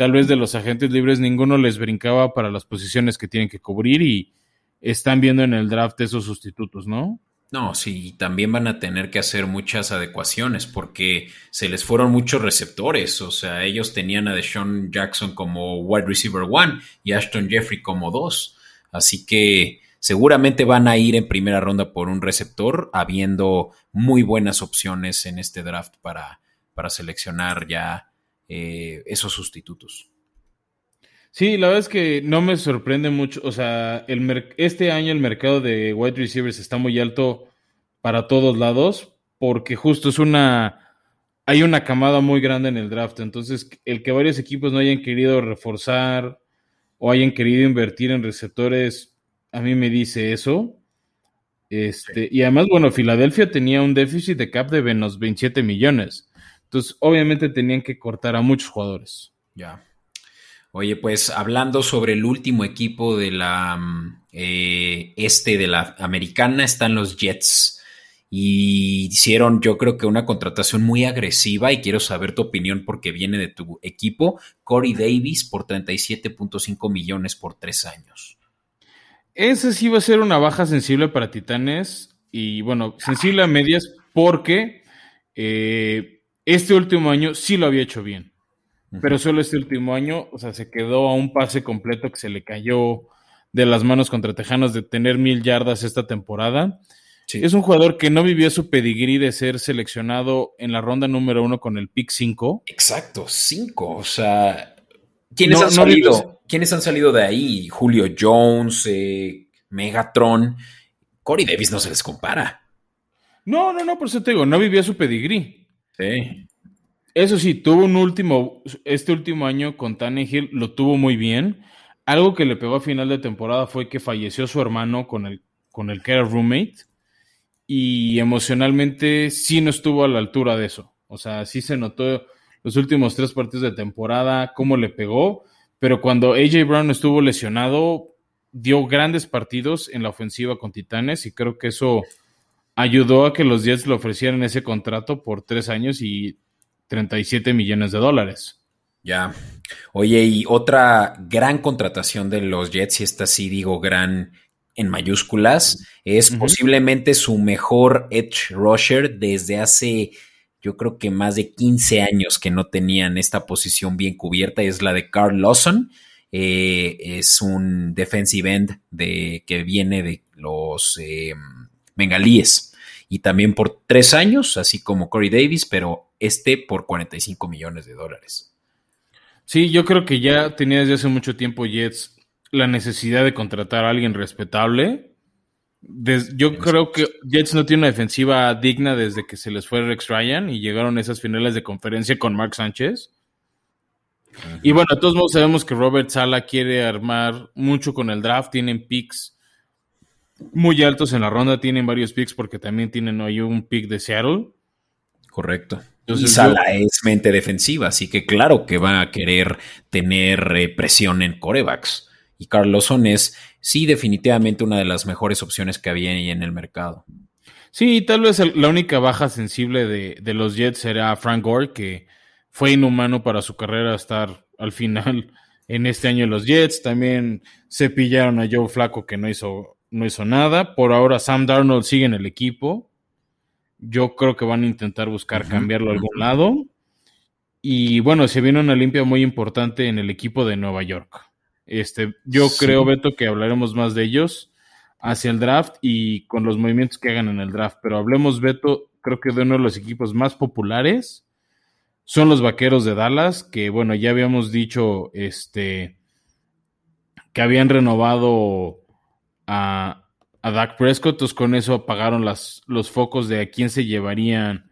tal vez de los agentes libres ninguno les brincaba para las posiciones que tienen que cubrir y están viendo en el draft esos sustitutos, ¿no? No, sí, también van a tener que hacer muchas adecuaciones porque se les fueron muchos receptores. O sea, ellos tenían a Deshaun Jackson como wide receiver one y Ashton Jeffrey como dos. Así que seguramente van a ir en primera ronda por un receptor, habiendo muy buenas opciones en este draft para, para seleccionar ya eh, esos sustitutos. Sí, la verdad es que no me sorprende mucho. O sea, el este año el mercado de wide receivers está muy alto para todos lados, porque justo es una. Hay una camada muy grande en el draft. Entonces, el que varios equipos no hayan querido reforzar o hayan querido invertir en receptores, a mí me dice eso. Este, Y además, bueno, Filadelfia tenía un déficit de cap de menos 27 millones. Entonces, obviamente tenían que cortar a muchos jugadores. Ya. Oye, pues hablando sobre el último equipo de la mm, eh, este de la americana están los Jets y hicieron yo creo que una contratación muy agresiva y quiero saber tu opinión porque viene de tu equipo, Corey Davis por 37.5 millones por tres años. Ese sí va a ser una baja sensible para Titanes y bueno, sensible a medias porque eh, este último año sí lo había hecho bien, pero solo este último año, o sea, se quedó a un pase completo que se le cayó de las manos contra Tejanos de tener mil yardas esta temporada. Sí. Es un jugador que no vivió su pedigrí de ser seleccionado en la ronda número uno con el pick 5. Exacto, cinco. O sea, ¿quiénes No, han salido? ¿Quiénes han salido de ahí? Julio Jones, eh, Megatron. Corey Davis no se les compara. No, no, no, por eso te digo, no vivió su pedigrí. Sí. Eso sí, tuvo un último, este último año con Tannehill lo tuvo muy bien. Algo que le pegó a final de temporada fue que falleció su hermano con el, con el que era roommate y emocionalmente sí no estuvo a la altura de eso. O sea, sí se notó los últimos tres partidos de temporada, cómo le pegó, pero cuando AJ Brown estuvo lesionado, dio grandes partidos en la ofensiva con Titanes y creo que eso ayudó a que los Jets le ofrecieran ese contrato por tres años y 37 millones de dólares. Ya. Oye, y otra gran contratación de los Jets, y esta sí digo gran en mayúsculas, es posiblemente su mejor edge rusher desde hace yo creo que más de 15 años que no tenían esta posición bien cubierta, es la de Carl Lawson. Eh, es un defensive end de, que viene de los eh, bengalíes y también por tres años, así como Corey Davis, pero este por 45 millones de dólares. Sí, yo creo que ya tenía desde hace mucho tiempo Jets la necesidad de contratar a alguien respetable yo creo que Jets no tiene una defensiva digna desde que se les fue Rex Ryan y llegaron a esas finales de conferencia con Mark Sánchez. Y bueno, a todos modos sabemos que Robert Sala quiere armar mucho con el draft. Tienen picks muy altos en la ronda, tienen varios picks porque también tienen hoy un pick de Seattle. Correcto. y Sala es mente defensiva, así que claro que va a querer tener eh, presión en corebacks. Y Carlosson es sí, definitivamente una de las mejores opciones que había ahí en el mercado. Sí, tal vez la única baja sensible de, los Jets era Frank Gore, que fue inhumano para su carrera estar al final en este año en los Jets. También se pillaron a Joe Flaco, que no hizo, no hizo nada. Por ahora Sam Darnold sigue en el equipo. Yo creo que van a intentar buscar cambiarlo a algún lado. Y bueno, se viene una limpia muy importante en el equipo de Nueva York. Este, yo creo, Beto, que hablaremos más de ellos hacia el draft y con los movimientos que hagan en el draft. Pero hablemos, Beto, creo que de uno de los equipos más populares son los vaqueros de Dallas, que bueno, ya habíamos dicho este que habían renovado a, a Dak Prescott, entonces con eso apagaron las, los focos de a quién se llevarían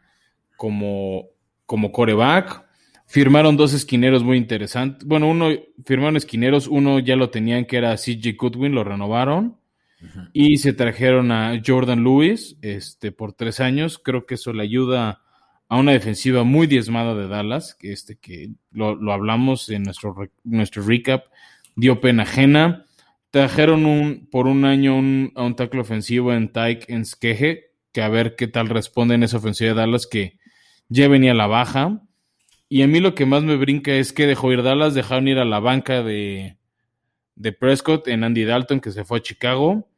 como, como coreback. Firmaron dos esquineros muy interesantes. Bueno, uno firmaron esquineros, uno ya lo tenían que era CJ Goodwin, lo renovaron. Y se trajeron a Jordan Lewis este, por tres años. Creo que eso le ayuda a una defensiva muy diezmada de Dallas, que, este, que lo, hablamos en nuestro, nuestro recap, dio pena ajena. Trajeron un, por un año a un tackle ofensivo en Tyke en Skeje, que a ver qué tal responde en esa ofensiva de Dallas, que ya venía a la baja. Y a mí lo que más me brinca es que dejó ir Dallas, dejaron ir a la banca de, de Prescott en Andy Dalton, que se fue a Chicago.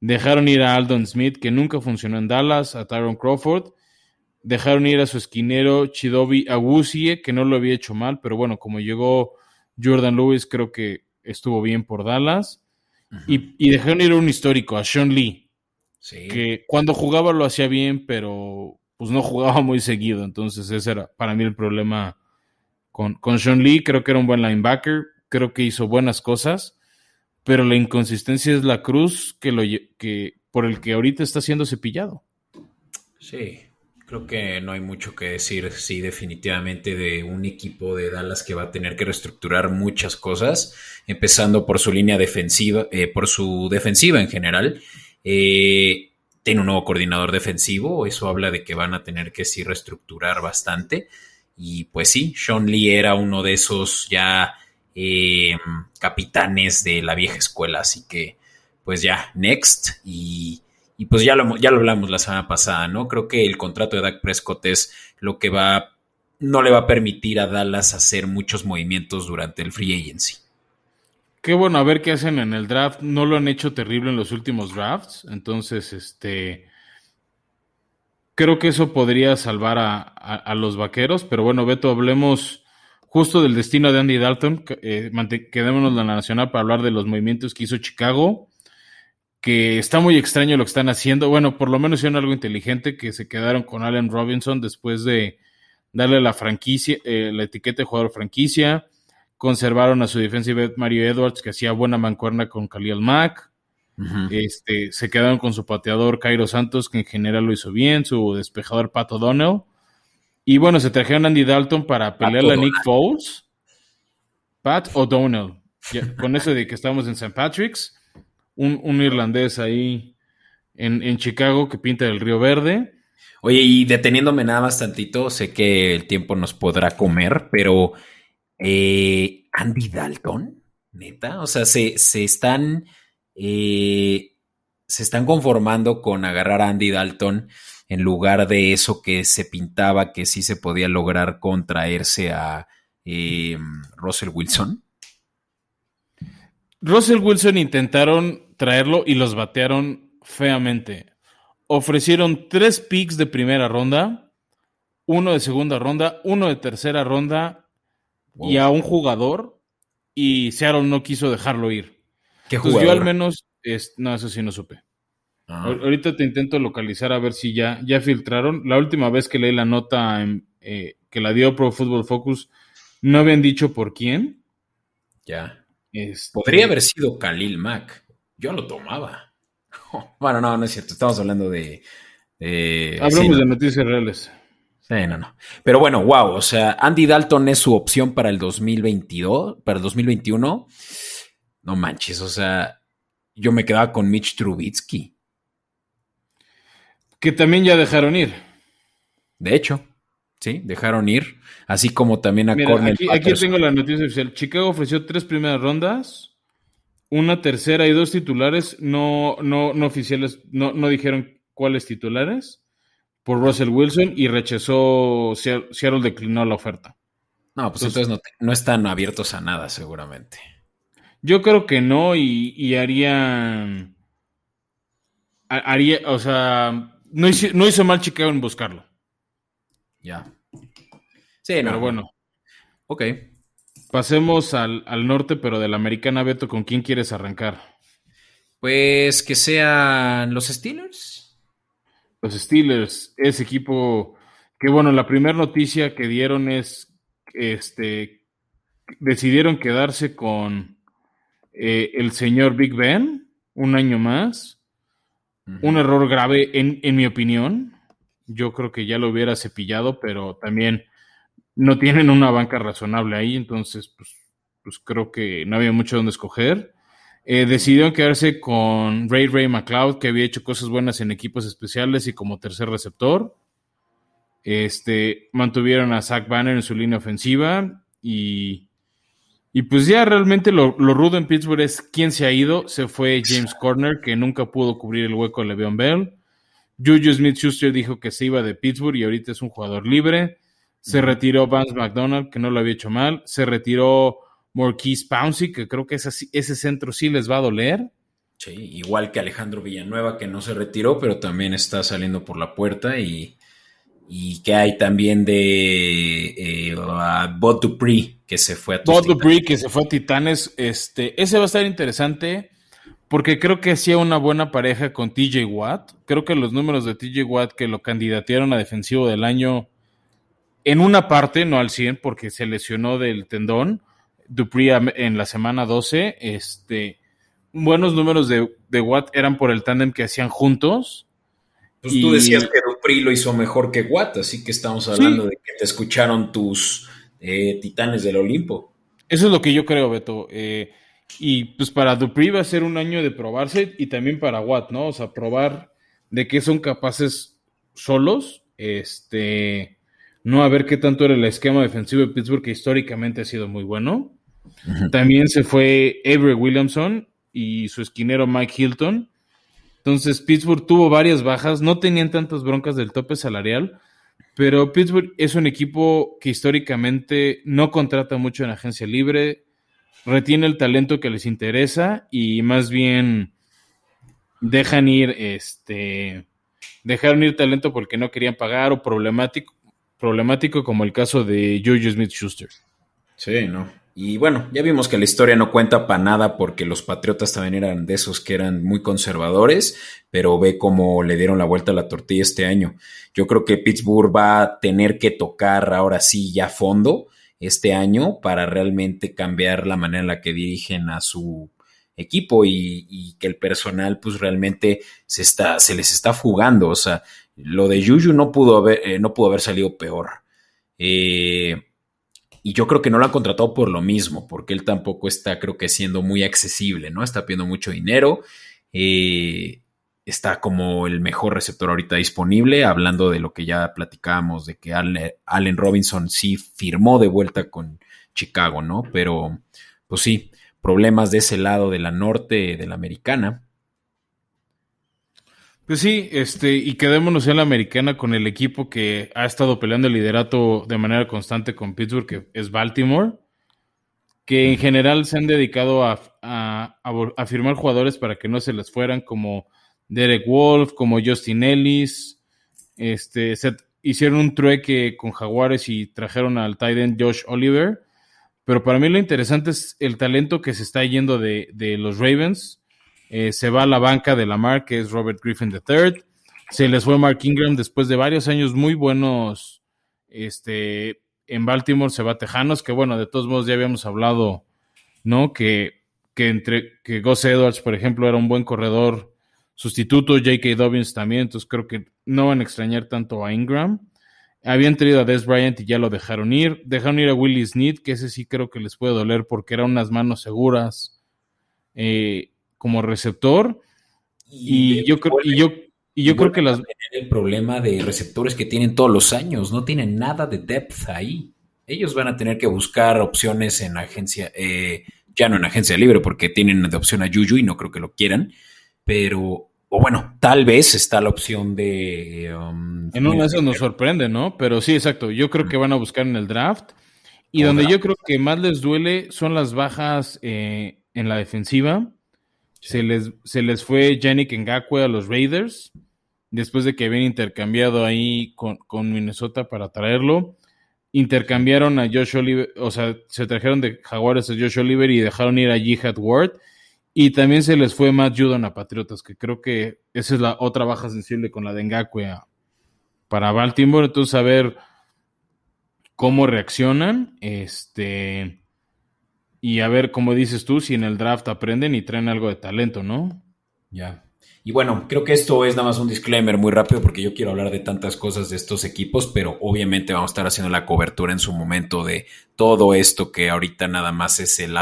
Dejaron ir a Aldon Smith, que nunca funcionó en Dallas, a Tyron Crawford. Dejaron ir a su esquinero Chidobi Agusie, que no lo había hecho mal, pero bueno, como llegó Jordan Lewis, creo que estuvo bien por Dallas. Y, y, dejaron ir a un histórico, a Sean Lee, que cuando jugaba lo hacía bien, pero pues no jugaba muy seguido. Entonces ese era para mí el problema con, con Sean Lee. Creo que era un buen linebacker, creo que hizo buenas cosas, pero la inconsistencia es la cruz que lo, que, por el que ahorita está siendo cepillado. Sí, creo que no hay mucho que decir, sí, definitivamente de un equipo de Dallas que va a tener que reestructurar muchas cosas, empezando por su línea defensiva, eh, por su defensiva en general. Eh, tiene un nuevo coordinador defensivo, eso habla de que van a tener que sí reestructurar bastante. Y pues sí, Sean Lee era uno de esos ya eh, capitanes de la vieja escuela, así que pues ya, next. Y, pues ya lo, ya lo hablamos la semana pasada, ¿no? Creo que el contrato de Dak Prescott es lo que va, no le va a permitir a Dallas hacer muchos movimientos durante el free agency. Qué bueno, a ver qué hacen en el draft. No lo han hecho terrible en los últimos drafts. Entonces, este. Creo que eso podría salvar a, los vaqueros. Pero bueno, Beto, hablemos justo del destino de Andy Dalton. Eh, quedémonos en la nacional para hablar de los movimientos que hizo Chicago. Que está muy extraño lo que están haciendo. Bueno, por lo menos hicieron algo inteligente que se quedaron con Allen Robinson después de darle la franquicia, eh, la etiqueta de jugador franquicia conservaron a su defensive Mario Edwards, que hacía buena mancuerna con Khalil Mack. este, se quedaron con su pateador Cairo Santos, que en general lo hizo bien, su despejador Pato Donnell. Y bueno, se trajeron a Andy Dalton para pelearle a Nick Foles. Pat O'Donnell. con eso de que estamos en St. Patrick's. Un, irlandés ahí en, en, Chicago que pinta el Río Verde. Oye, y deteniéndome nada más tantito, sé que el tiempo nos podrá comer, pero eh, Andy Dalton, neta, o sea, se, se están eh, se están conformando con agarrar a Andy Dalton en lugar de eso que se pintaba que sí se podía lograr contraerse a eh, Russell Wilson. Russell Wilson intentaron traerlo y los batearon feamente. Ofrecieron tres picks de primera ronda, uno de segunda ronda, uno de tercera ronda y a un jugador y Seattle no quiso dejarlo ir. ¿Qué jugador? yo al menos no, eso sí no supe. Ah. Ahorita te intento localizar a ver si ya, ya filtraron. La última vez que leí la nota eh, que la dio Pro Football Focus, no habían dicho por quién. Ya. Este, Podría haber sido Khalil Mack. Yo lo tomaba. <laughs> bueno, no, no es cierto. Estamos hablando de. Hablamos de noticias reales. Sí, no, no. Pero bueno, wow. O sea, Andy Dalton es su opción para el 2022, para el 2021. No manches, o sea, yo me quedaba con Mitch Trubitsky. Que también ya dejaron ir. De hecho, sí, dejaron ir. Así como también a Cornel aquí, aquí, tengo la noticia oficial. Chicago ofreció tres primeras rondas, una tercera y dos titulares no, no, no oficiales, no, no dijeron cuáles titulares, por Russell Wilson y rechazó, Seattle declinó la oferta. No, pues entonces, no, no están abiertos a nada, seguramente. Yo creo que no y, y harían... Haría, o sea, no hizo, no hizo mal Chicago en buscarlo. Ya. Sí, pero bueno. Ok. Pasemos al, al, norte, pero de la americana, Beto, ¿con quién quieres arrancar? Pues que sean los Steelers. Los Steelers, ese equipo que bueno, la primera noticia que dieron es este decidieron quedarse con eh, el señor Big Ben, un año más. Un error grave, en, mi opinión. Yo creo que ya lo hubiera cepillado, pero también no tienen una banca razonable ahí, entonces, pues, pues creo que no había mucho donde escoger. Eh, decidieron quedarse con Ray Ray McLeod, que había hecho cosas buenas en equipos especiales y como tercer receptor. Este, mantuvieron a Zach Banner en su línea ofensiva y y pues ya realmente lo, rudo en Pittsburgh es quién se ha ido. Se fue James Corner, que nunca pudo cubrir el hueco de Le'Veon Bell. Juju Smith-Schuster dijo que se iba de Pittsburgh y ahorita es un jugador libre. Se retiró Vance McDonald, que no lo había hecho mal. Se retiró Marquise Pouncey, que creo que ese, ese centro sí les va a doler. Sí, igual que Alejandro Villanueva, que no se retiró, pero también está saliendo por la puerta y y que hay también de eh, Bob Dupree que se fue a Bob Dupree que se fue a Titanes. Este, ese va a estar interesante porque creo que hacía una buena pareja con TJ Watt. Creo que los números de TJ Watt que lo candidatearon a defensivo del año en una parte, no al 100 porque se lesionó del tendón. Dupree en la semana 12, este, buenos números de, de Watt eran por el tándem que hacían juntos pues tú decías que Dupri lo hizo mejor que Watt, así que estamos hablando de que te escucharon tus eh, titanes del Olimpo. Eso es lo que yo creo, Beto. Eh, y pues para Dupri va a ser un año de probarse y también para Watt, ¿no? O sea, probar de qué son capaces solos, este, no a ver qué tanto era el esquema defensivo de Pittsburgh, que históricamente ha sido muy bueno. También se fue Avery Williamson y su esquinero Mike Hilton entonces Pittsburgh tuvo varias bajas, no tenían tantas broncas del tope salarial, pero Pittsburgh es un equipo que históricamente no contrata mucho en agencia libre, retiene el talento que les interesa y más bien dejan ir, este, dejaron ir talento porque no querían pagar o problemático, problemático como el caso de Juju Smith-Schuster. Sí, no. Y bueno, ya vimos que la historia no cuenta para nada porque los Patriotas también eran de esos que eran muy conservadores, pero ve cómo le dieron la vuelta a la tortilla este año. Yo creo que Pittsburgh va a tener que tocar ahora sí ya fondo este año para realmente cambiar la manera en la que dirigen a su equipo y, que el personal pues realmente se, está, se les está fugando. O sea, lo de Juju no pudo haber, eh, no pudo haber salido peor. Eh, y yo creo que no lo han contratado por lo mismo, porque él tampoco está, creo que, siendo muy accesible, ¿no? Está pidiendo mucho dinero. Eh, está como el mejor receptor ahorita disponible, hablando de lo que ya platicábamos, de que Allen Robinson sí firmó de vuelta con Chicago, ¿no? Pero, pues sí, problemas de ese lado de la norte de la americana. Pues sí, este, y quedémonos en la americana con el equipo que ha estado peleando el liderato de manera constante con Pittsburgh, que es Baltimore, que en general se han dedicado a, a, firmar jugadores para que no se les fueran, como Derek Wolf, como Justin Ellis, este, hicieron un trueque con Jaguares y trajeron al tight Josh Oliver, pero para mí lo interesante es el talento que se está yendo de, de los Ravens, eh, se va a la banca de Lamar, que es Robert Griffin III. Se les fue Mark Ingram después de varios años muy buenos este, en Baltimore. Se va Tejanos, que bueno, de todos modos ya habíamos hablado, ¿no? Que, que entre que Gus Edwards, por ejemplo, era un buen corredor sustituto. J.K. Dobbins también. Entonces creo que no van a extrañar tanto a Ingram. Habían traído a Des Bryant y ya lo dejaron ir. Dejaron ir a Willie Snead, que ese sí creo que les puede doler porque eran unas manos seguras. Eh, como receptor. Y, yo creo, y yo, y yo creo que las. El problema de receptores que tienen todos los años, no tienen nada de depth ahí. Ellos van a tener que buscar opciones en agencia, eh, ya no en agencia libre, porque tienen de opción a Juju y no creo que lo quieran, pero o bueno, tal vez está la opción de. Um, en uno de esos nos sorprende, ¿no? Pero sí, exacto. Yo creo que van a buscar en el draft. Y donde yo creo que más les duele son las bajas eh, en la defensiva. Se, les, se les fue Yannick Ngakwe a los Raiders, después de que habían intercambiado ahí con, Minnesota para traerlo. Intercambiaron a Josh Oliver, o sea, se trajeron de Jaguares a Josh Oliver y dejaron ir a Jihad Ward. Y también se les fue Matt Judon a Patriotas, que creo que esa es la otra baja sensible con la de Ngakwe para Baltimore. Entonces, a ver cómo reaccionan. Este y a ver, cómo dices tú, si en el draft aprenden y traen algo de talento, ¿no? Ya. Y bueno, creo que esto es nada más un disclaimer muy rápido porque yo quiero hablar de tantas cosas de estos equipos, pero obviamente vamos a estar haciendo la cobertura en su momento de todo esto que ahorita nada más es el,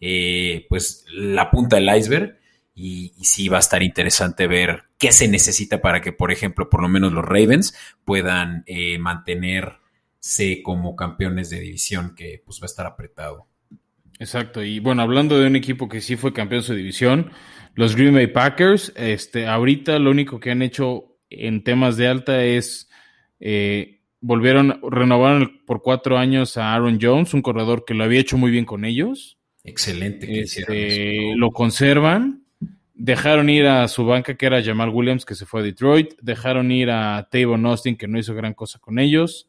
eh, pues la punta del iceberg. Y, sí va a estar interesante ver qué se necesita para que, por ejemplo, por lo menos los Ravens puedan eh, mantenerse como campeones de división, que pues va a estar apretado. Exacto, y bueno, hablando de un equipo que sí fue campeón de su división, los Green Bay Packers, este, ahorita lo único que han hecho en temas de alta es eh, volvieron, renovaron por cuatro años a Aaron Jones, un corredor que lo había hecho muy bien con ellos. Excelente que este, Lo conservan. Dejaron ir a su banca, que era Jamal Williams, que se fue a Detroit. Dejaron ir a Tavon Austin, que no hizo gran cosa con ellos.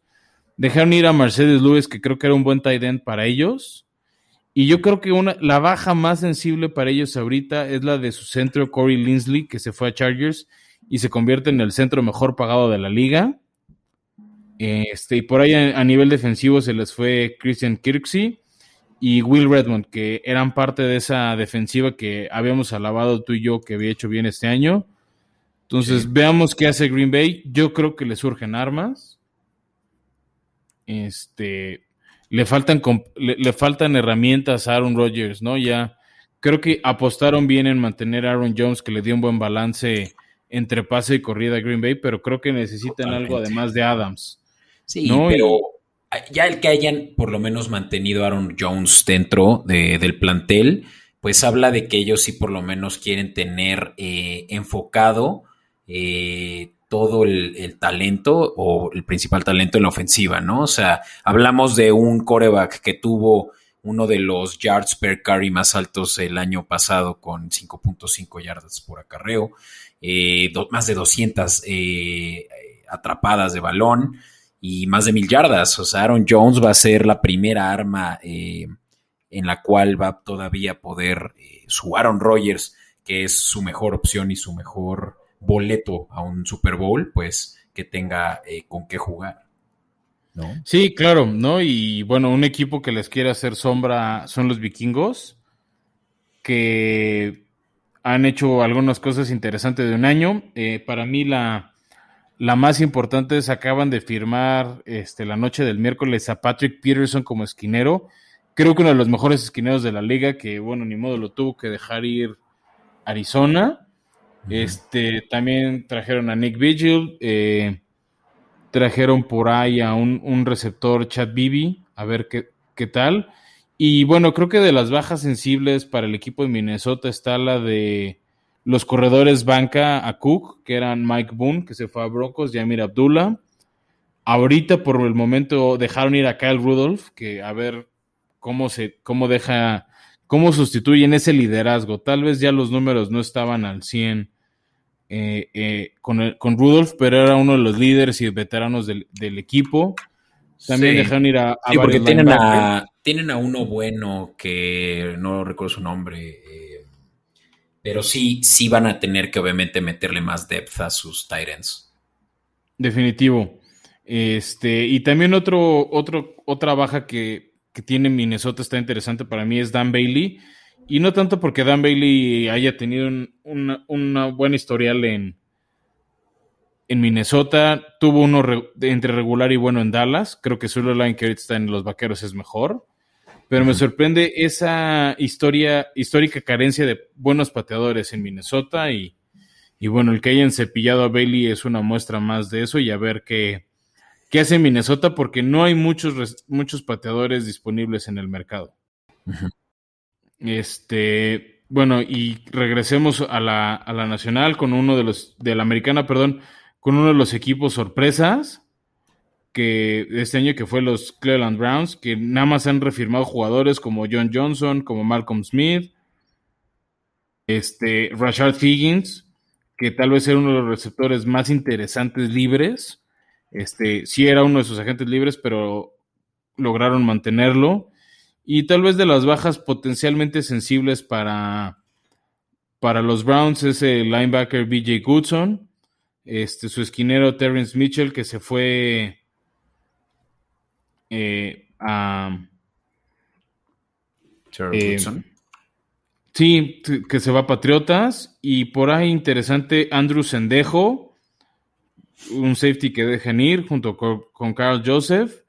Dejaron ir a Mercedes Lewis, que creo que era un buen tight end para ellos. Y yo creo que una, la baja más sensible para ellos ahorita es la de su centro Corey Linsley, que se fue a Chargers y se convierte en el centro mejor pagado de la liga. Este, y por ahí a, nivel defensivo se les fue Christian Kirksey y Will Redmond, que eran parte de esa defensiva que habíamos alabado tú y yo que había hecho bien este año. Entonces, veamos qué hace Green Bay. Yo creo que le surgen armas. Este, le faltan, le, faltan herramientas a Aaron Rodgers, ¿no? Ya creo que apostaron bien en mantener a Aaron Jones, que le dio un buen balance entre pase y corrida a Green Bay, pero creo que necesitan algo además de Adams. Sí, pero ya el que hayan por lo menos mantenido a Aaron Jones dentro del plantel, pues habla de que ellos sí por lo menos quieren tener eh, enfocado eh, todo el, talento o el principal talento en la ofensiva, ¿no? O sea, hablamos de un coreback que tuvo uno de los yards per carry más altos el año pasado con 5.5 yardas por acarreo, eh, más de 200 eh, atrapadas de balón y más de mil yardas. O sea, Aaron Jones va a ser la primera arma eh, en la cual va todavía poder su Aaron Rodgers, que es su mejor opción y su mejor boleto a un Super Bowl, pues que tenga eh, con qué jugar. ¿no? Sí, claro, ¿no? Y bueno, un equipo que les quiere hacer sombra son los vikingos, que han hecho algunas cosas interesantes de un año. Eh, para mí la, La más importante es acaban de firmar este, la noche del miércoles a Patrick Peterson como esquinero. Creo que uno de los mejores esquineros de la liga, que bueno, ni modo lo tuvo que dejar ir Arizona. Este, también trajeron a Nick Vigil, eh, trajeron por ahí a un, receptor Chad Bibi, a ver qué, qué tal. Y bueno, creo que de las bajas sensibles para el equipo de Minnesota está la de los corredores banca a Cook, que eran Mike Boone, que se fue a Broncos, Yamir Abdullah. Ahorita por el momento dejaron ir a Kyle Rudolph, que a ver cómo se, cómo deja, cómo sustituyen ese liderazgo. Tal vez ya los números no estaban al 100 eh, eh, con, con Rudolph, pero era uno de los líderes y veteranos del, equipo. También dejaron ir a, sí, porque tienen a, tienen a uno bueno que no recuerdo su nombre. Eh, pero sí, sí van a tener que obviamente meterle más depth a sus Titans. Definitivo. Este, y también otro, otro, otra baja que, que tiene Minnesota está interesante para mí es Dan Bailey y no tanto porque Dan Bailey haya tenido un, una, buena historial en, en Minnesota. Tuvo uno entre regular y bueno en Dallas. Creo que su line que ahorita está en los vaqueros es mejor. Pero me sorprende esa historia, histórica carencia de buenos pateadores en Minnesota. Y, y bueno, el que hayan cepillado a Bailey es una muestra más de eso. Y a ver qué, qué hace Minnesota, porque no hay muchos, muchos pateadores disponibles en el mercado. Este, bueno, y regresemos a la, a la nacional con uno de los, de la americana, perdón, con uno de los equipos sorpresas que este año que fue los Cleveland Browns, que nada más han refirmado jugadores como John Johnson, como Malcolm Smith, este, Rashard Higgins, que tal vez era uno de los receptores más interesantes libres. Este, sí era uno de sus agentes libres, pero lograron mantenerlo. Y tal vez de las bajas potencialmente sensibles para, para los Browns es el linebacker BJ Goodson, este, su esquinero Terrence Mitchell, que se fue eh, a. Eh, sí, que se va a Patriotas. Y por ahí interesante, Andrew Sendejo, un safety que dejan ir junto con, con Carl Joseph.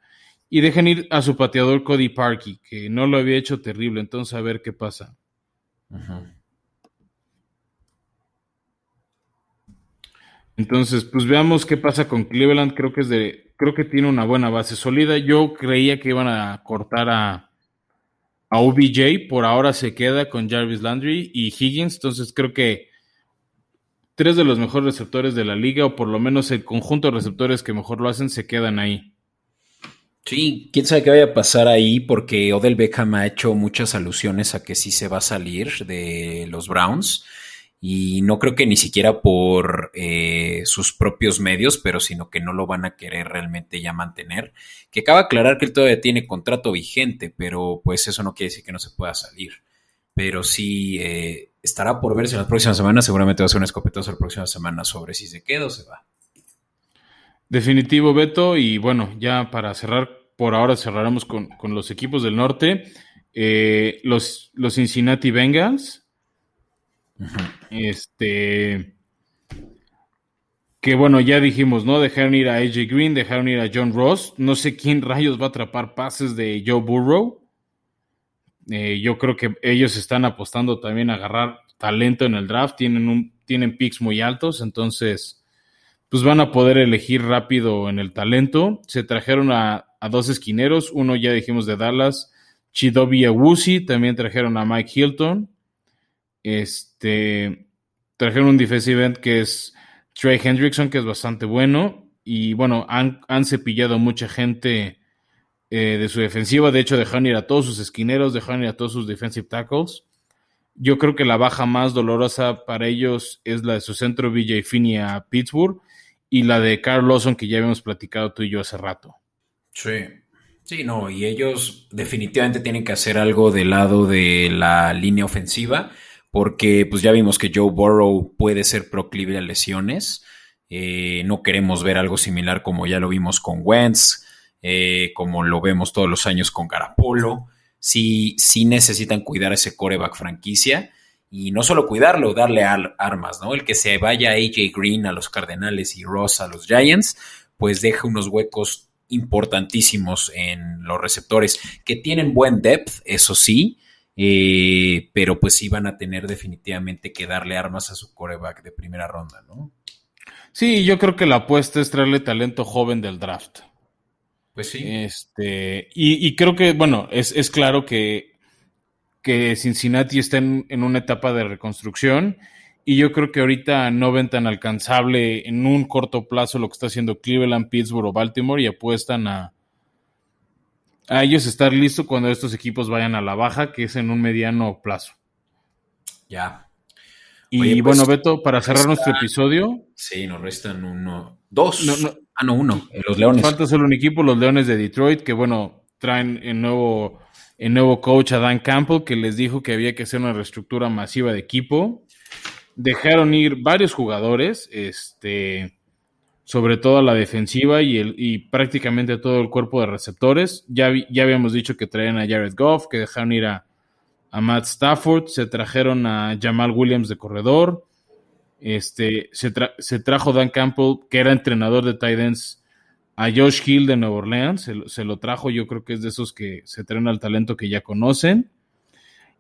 Y dejen ir a su pateador Cody Parkey, que no lo había hecho terrible. Entonces, a ver qué pasa. Entonces, pues veamos qué pasa con Cleveland. Creo que es de, creo que tiene una buena base sólida. Yo creía que iban a cortar a, a OBJ, por ahora se queda con Jarvis Landry y Higgins. Entonces creo que tres de los mejores receptores de la liga, o por lo menos el conjunto de receptores que mejor lo hacen, se quedan ahí. Sí, quién sabe qué vaya a pasar ahí, porque Odell Beckham ha hecho muchas alusiones a que sí se va a salir de los Browns. Y no creo que ni siquiera por eh, sus propios medios, pero sino que no lo van a querer realmente ya mantener. Que acaba de aclarar que él todavía tiene contrato vigente, pero pues eso no quiere decir que no se pueda salir. Pero sí eh, estará por verse en las próximas semanas. Seguramente va a ser un escopetazo la próxima semana sobre si se queda o se va. Definitivo, Beto. Y bueno, ya para cerrar, por ahora cerraremos con, los equipos del norte. Eh, los, los Cincinnati Bengals. Este. Que bueno, ya dijimos, ¿no? Dejaron ir a AJ Green, dejaron ir a John Ross. No sé quién rayos va a atrapar pases de Joe Burrow. Eh, yo creo que ellos están apostando también a agarrar talento en el draft. Tienen, un, tienen picks muy altos, entonces pues van a poder elegir rápido en el talento. Se trajeron a, dos esquineros, uno ya dijimos de Dallas, Chidobi Awusi, también trajeron a Mike Hilton. Este, trajeron un defensive end que es Trey Hendrickson, que es bastante bueno. Y bueno, han, cepillado mucha gente eh, de su defensiva. De hecho, dejaron ir a todos sus esquineros, dejaron ir a todos sus defensive tackles. Yo creo que la baja más dolorosa para ellos es la de su centro VJ Finney a Pittsburgh y la de Carl Lawson que ya habíamos platicado tú y yo hace rato. Sí. Sí, no, y ellos definitivamente tienen que hacer algo del lado de la línea ofensiva, porque pues ya vimos que Joe Burrow puede ser proclive a lesiones. Eh, no queremos ver algo similar como ya lo vimos con Wentz, eh, como lo vemos todos los años con Garapolo. Sí, sí necesitan cuidar ese coreback franquicia y no solo cuidarlo, darle armas, ¿no? El que se vaya AJ Green a los Cardenales y Ross a los Giants, pues deja unos huecos importantísimos en los receptores que tienen buen depth, eso sí, eh, pero pues sí van a tener definitivamente que darle armas a su coreback de primera ronda, ¿no? Sí, yo creo que la apuesta es traerle talento joven del draft. Pues sí. Este, y, creo que, bueno, es, claro que, que Cincinnati está en, en, una etapa de reconstrucción y yo creo que ahorita no ven tan alcanzable en un corto plazo lo que está haciendo Cleveland, Pittsburgh o Baltimore y apuestan a, a ellos estar listos cuando estos equipos vayan a la baja, que es en un mediano plazo. Ya. Y pues, bueno, Beto, para cerrar nuestro episodio. Sí, nos restan uno. Dos. Ah, no, uno. Los Leones. Falta solo un equipo, los Leones de Detroit, que bueno, traen el nuevo, el nuevo coach a Dan Campbell, que les dijo que había que hacer una reestructura masiva de equipo. Dejaron ir varios jugadores, este, sobre todo a la defensiva y, el, y prácticamente todo el cuerpo de receptores. Ya, ya habíamos dicho que traían a Jared Goff, que dejaron ir a a Matt Stafford, se trajeron a Jamal Williams de corredor, este, se, trajo Dan Campbell, que era entrenador de Titans, a Josh Hill de Nueva Orleans, se, lo trajo, yo creo que es de esos que se traen al talento que ya conocen.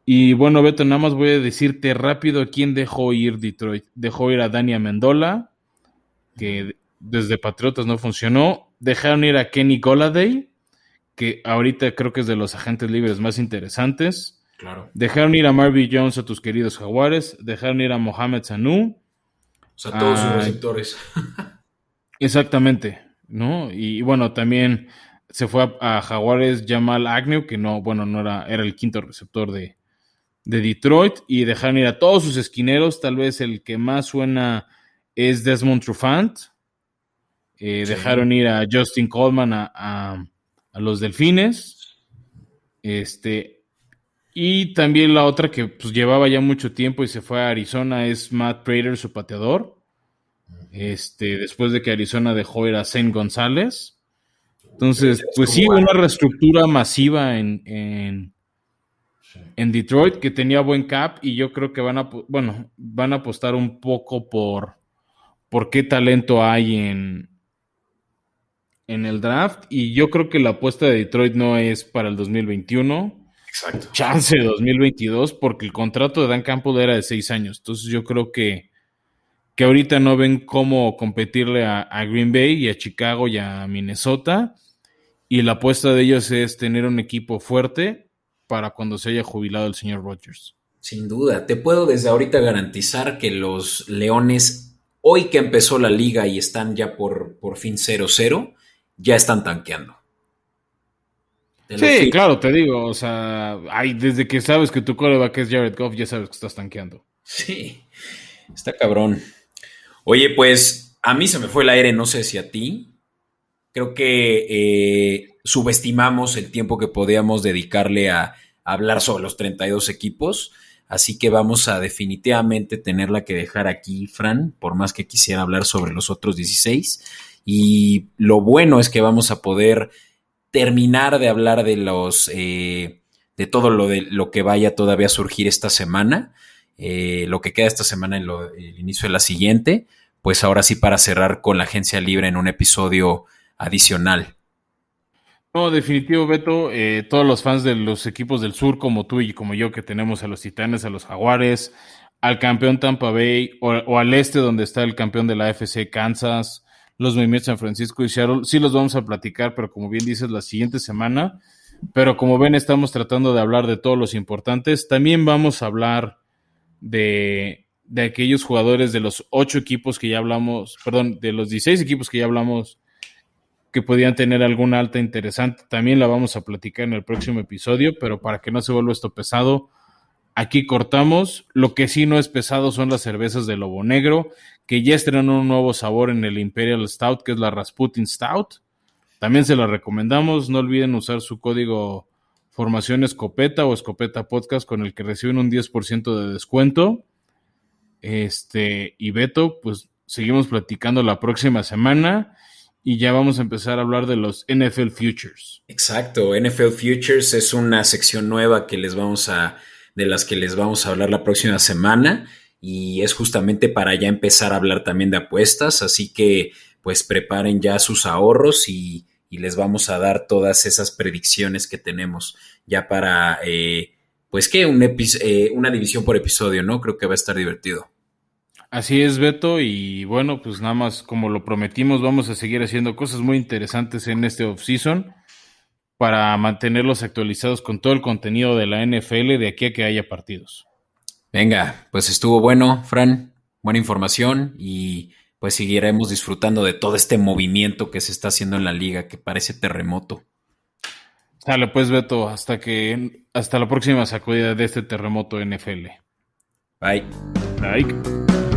Y bueno, Beto, nada más voy a decirte rápido quién dejó ir Detroit. Dejó ir a Dania Mendola, que desde Patriotas no funcionó. Dejaron ir a Kenny Goladay, que ahorita creo que es de los agentes libres más interesantes. Dejaron ir a Marvin Jones a tus queridos Jaguares, dejaron ir a Mohamed Sanu. O sea, todos sus receptores. <laughs> exactamente, ¿no? Y, bueno, también se fue a, Jaguares Jamal Agnew, que no, bueno, no era, era el quinto receptor de, Detroit, y dejaron ir a todos sus esquineros, tal vez el que más suena es Desmond Trufant. Eh, dejaron ir a Justin Coleman a, a los Delfines. Este, y también la otra que pues, llevaba ya mucho tiempo y se fue a Arizona es Matt Prater, su pateador. Este, después de que Arizona dejó ir a Saint González. Entonces, pues sí, una reestructura masiva en, en, en, Detroit que tenía buen cap y yo creo que van a, bueno, van a apostar un poco por, por qué talento hay en, en el draft y yo creo que la apuesta de Detroit no es para el 2021 Exacto. chance de 2022 porque el contrato de Dan Campbell era de seis años. Entonces yo creo que, que ahorita no ven cómo competirle a, Green Bay y a Chicago y a Minnesota. Y la apuesta de ellos es tener un equipo fuerte para cuando se haya jubilado el señor Rodgers. Sin duda, te puedo desde ahorita garantizar que los Leones, hoy que empezó la liga y están ya por, por fin 0-0, ya están tanqueando. Sí, claro, te digo, o sea, hay, desde que sabes que tu coreback es Jared Goff, ya sabes que estás tanqueando. Sí, está cabrón. Oye, pues a mí se me fue el aire, no sé si a ti. Creo que eh, subestimamos el tiempo que podíamos dedicarle a, hablar sobre los 32 equipos. Así que vamos a definitivamente tenerla que dejar aquí, Fran, por más que quisiera hablar sobre los otros 16. Y lo bueno es que vamos a poder terminar de hablar de los eh, de todo lo de lo que vaya todavía a surgir esta semana, eh, lo que queda esta semana en el inicio de la siguiente, pues ahora sí para cerrar con la agencia libre en un episodio adicional. No, definitivo, Beto. Eh, todos los fans de los equipos del sur, como tú y como yo, que tenemos a los Titanes, a los Jaguares, al campeón Tampa Bay o, o al este, donde está el campeón de la FC Kansas, los movimientos en San Francisco y Seattle. Sí los vamos a platicar, pero como bien dices, la siguiente semana. Pero como ven, estamos tratando de hablar de todos los importantes. También vamos a hablar de, de aquellos jugadores de los ocho equipos que ya hablamos, perdón, de los 16 equipos que ya hablamos que podían tener alguna alta interesante. También la vamos a platicar en el próximo episodio, pero para que no se vuelva esto pesado, Aquí cortamos. Lo que sí no es pesado son las cervezas de Lobo Negro, que ya estrenan un nuevo sabor en el Imperial Stout, que es la Rasputin Stout. También se la recomendamos. No olviden usar su código Formación Escopeta o Escopeta Podcast con el que reciben un 10% de descuento. Este, y Beto, pues seguimos platicando la próxima semana y ya vamos a empezar a hablar de los NFL Futures. Exacto, NFL Futures es una sección nueva que les vamos a de las que les vamos a hablar la próxima semana y es justamente para ya empezar a hablar también de apuestas, así que pues preparen ya sus ahorros y, les vamos a dar todas esas predicciones que tenemos ya para, eh, pues que eh, una división por episodio, ¿no? Creo que va a estar divertido. Así es, Beto, y bueno, pues nada más como lo prometimos, vamos a seguir haciendo cosas muy interesantes en este off-season para mantenerlos actualizados con todo el contenido de la NFL de aquí a que haya partidos. Venga, pues estuvo bueno, Fran, buena información y pues seguiremos disfrutando de todo este movimiento que se está haciendo en la liga que parece terremoto. Sale pues Beto, hasta que hasta la próxima sacudida de este terremoto NFL. Bye. Bye.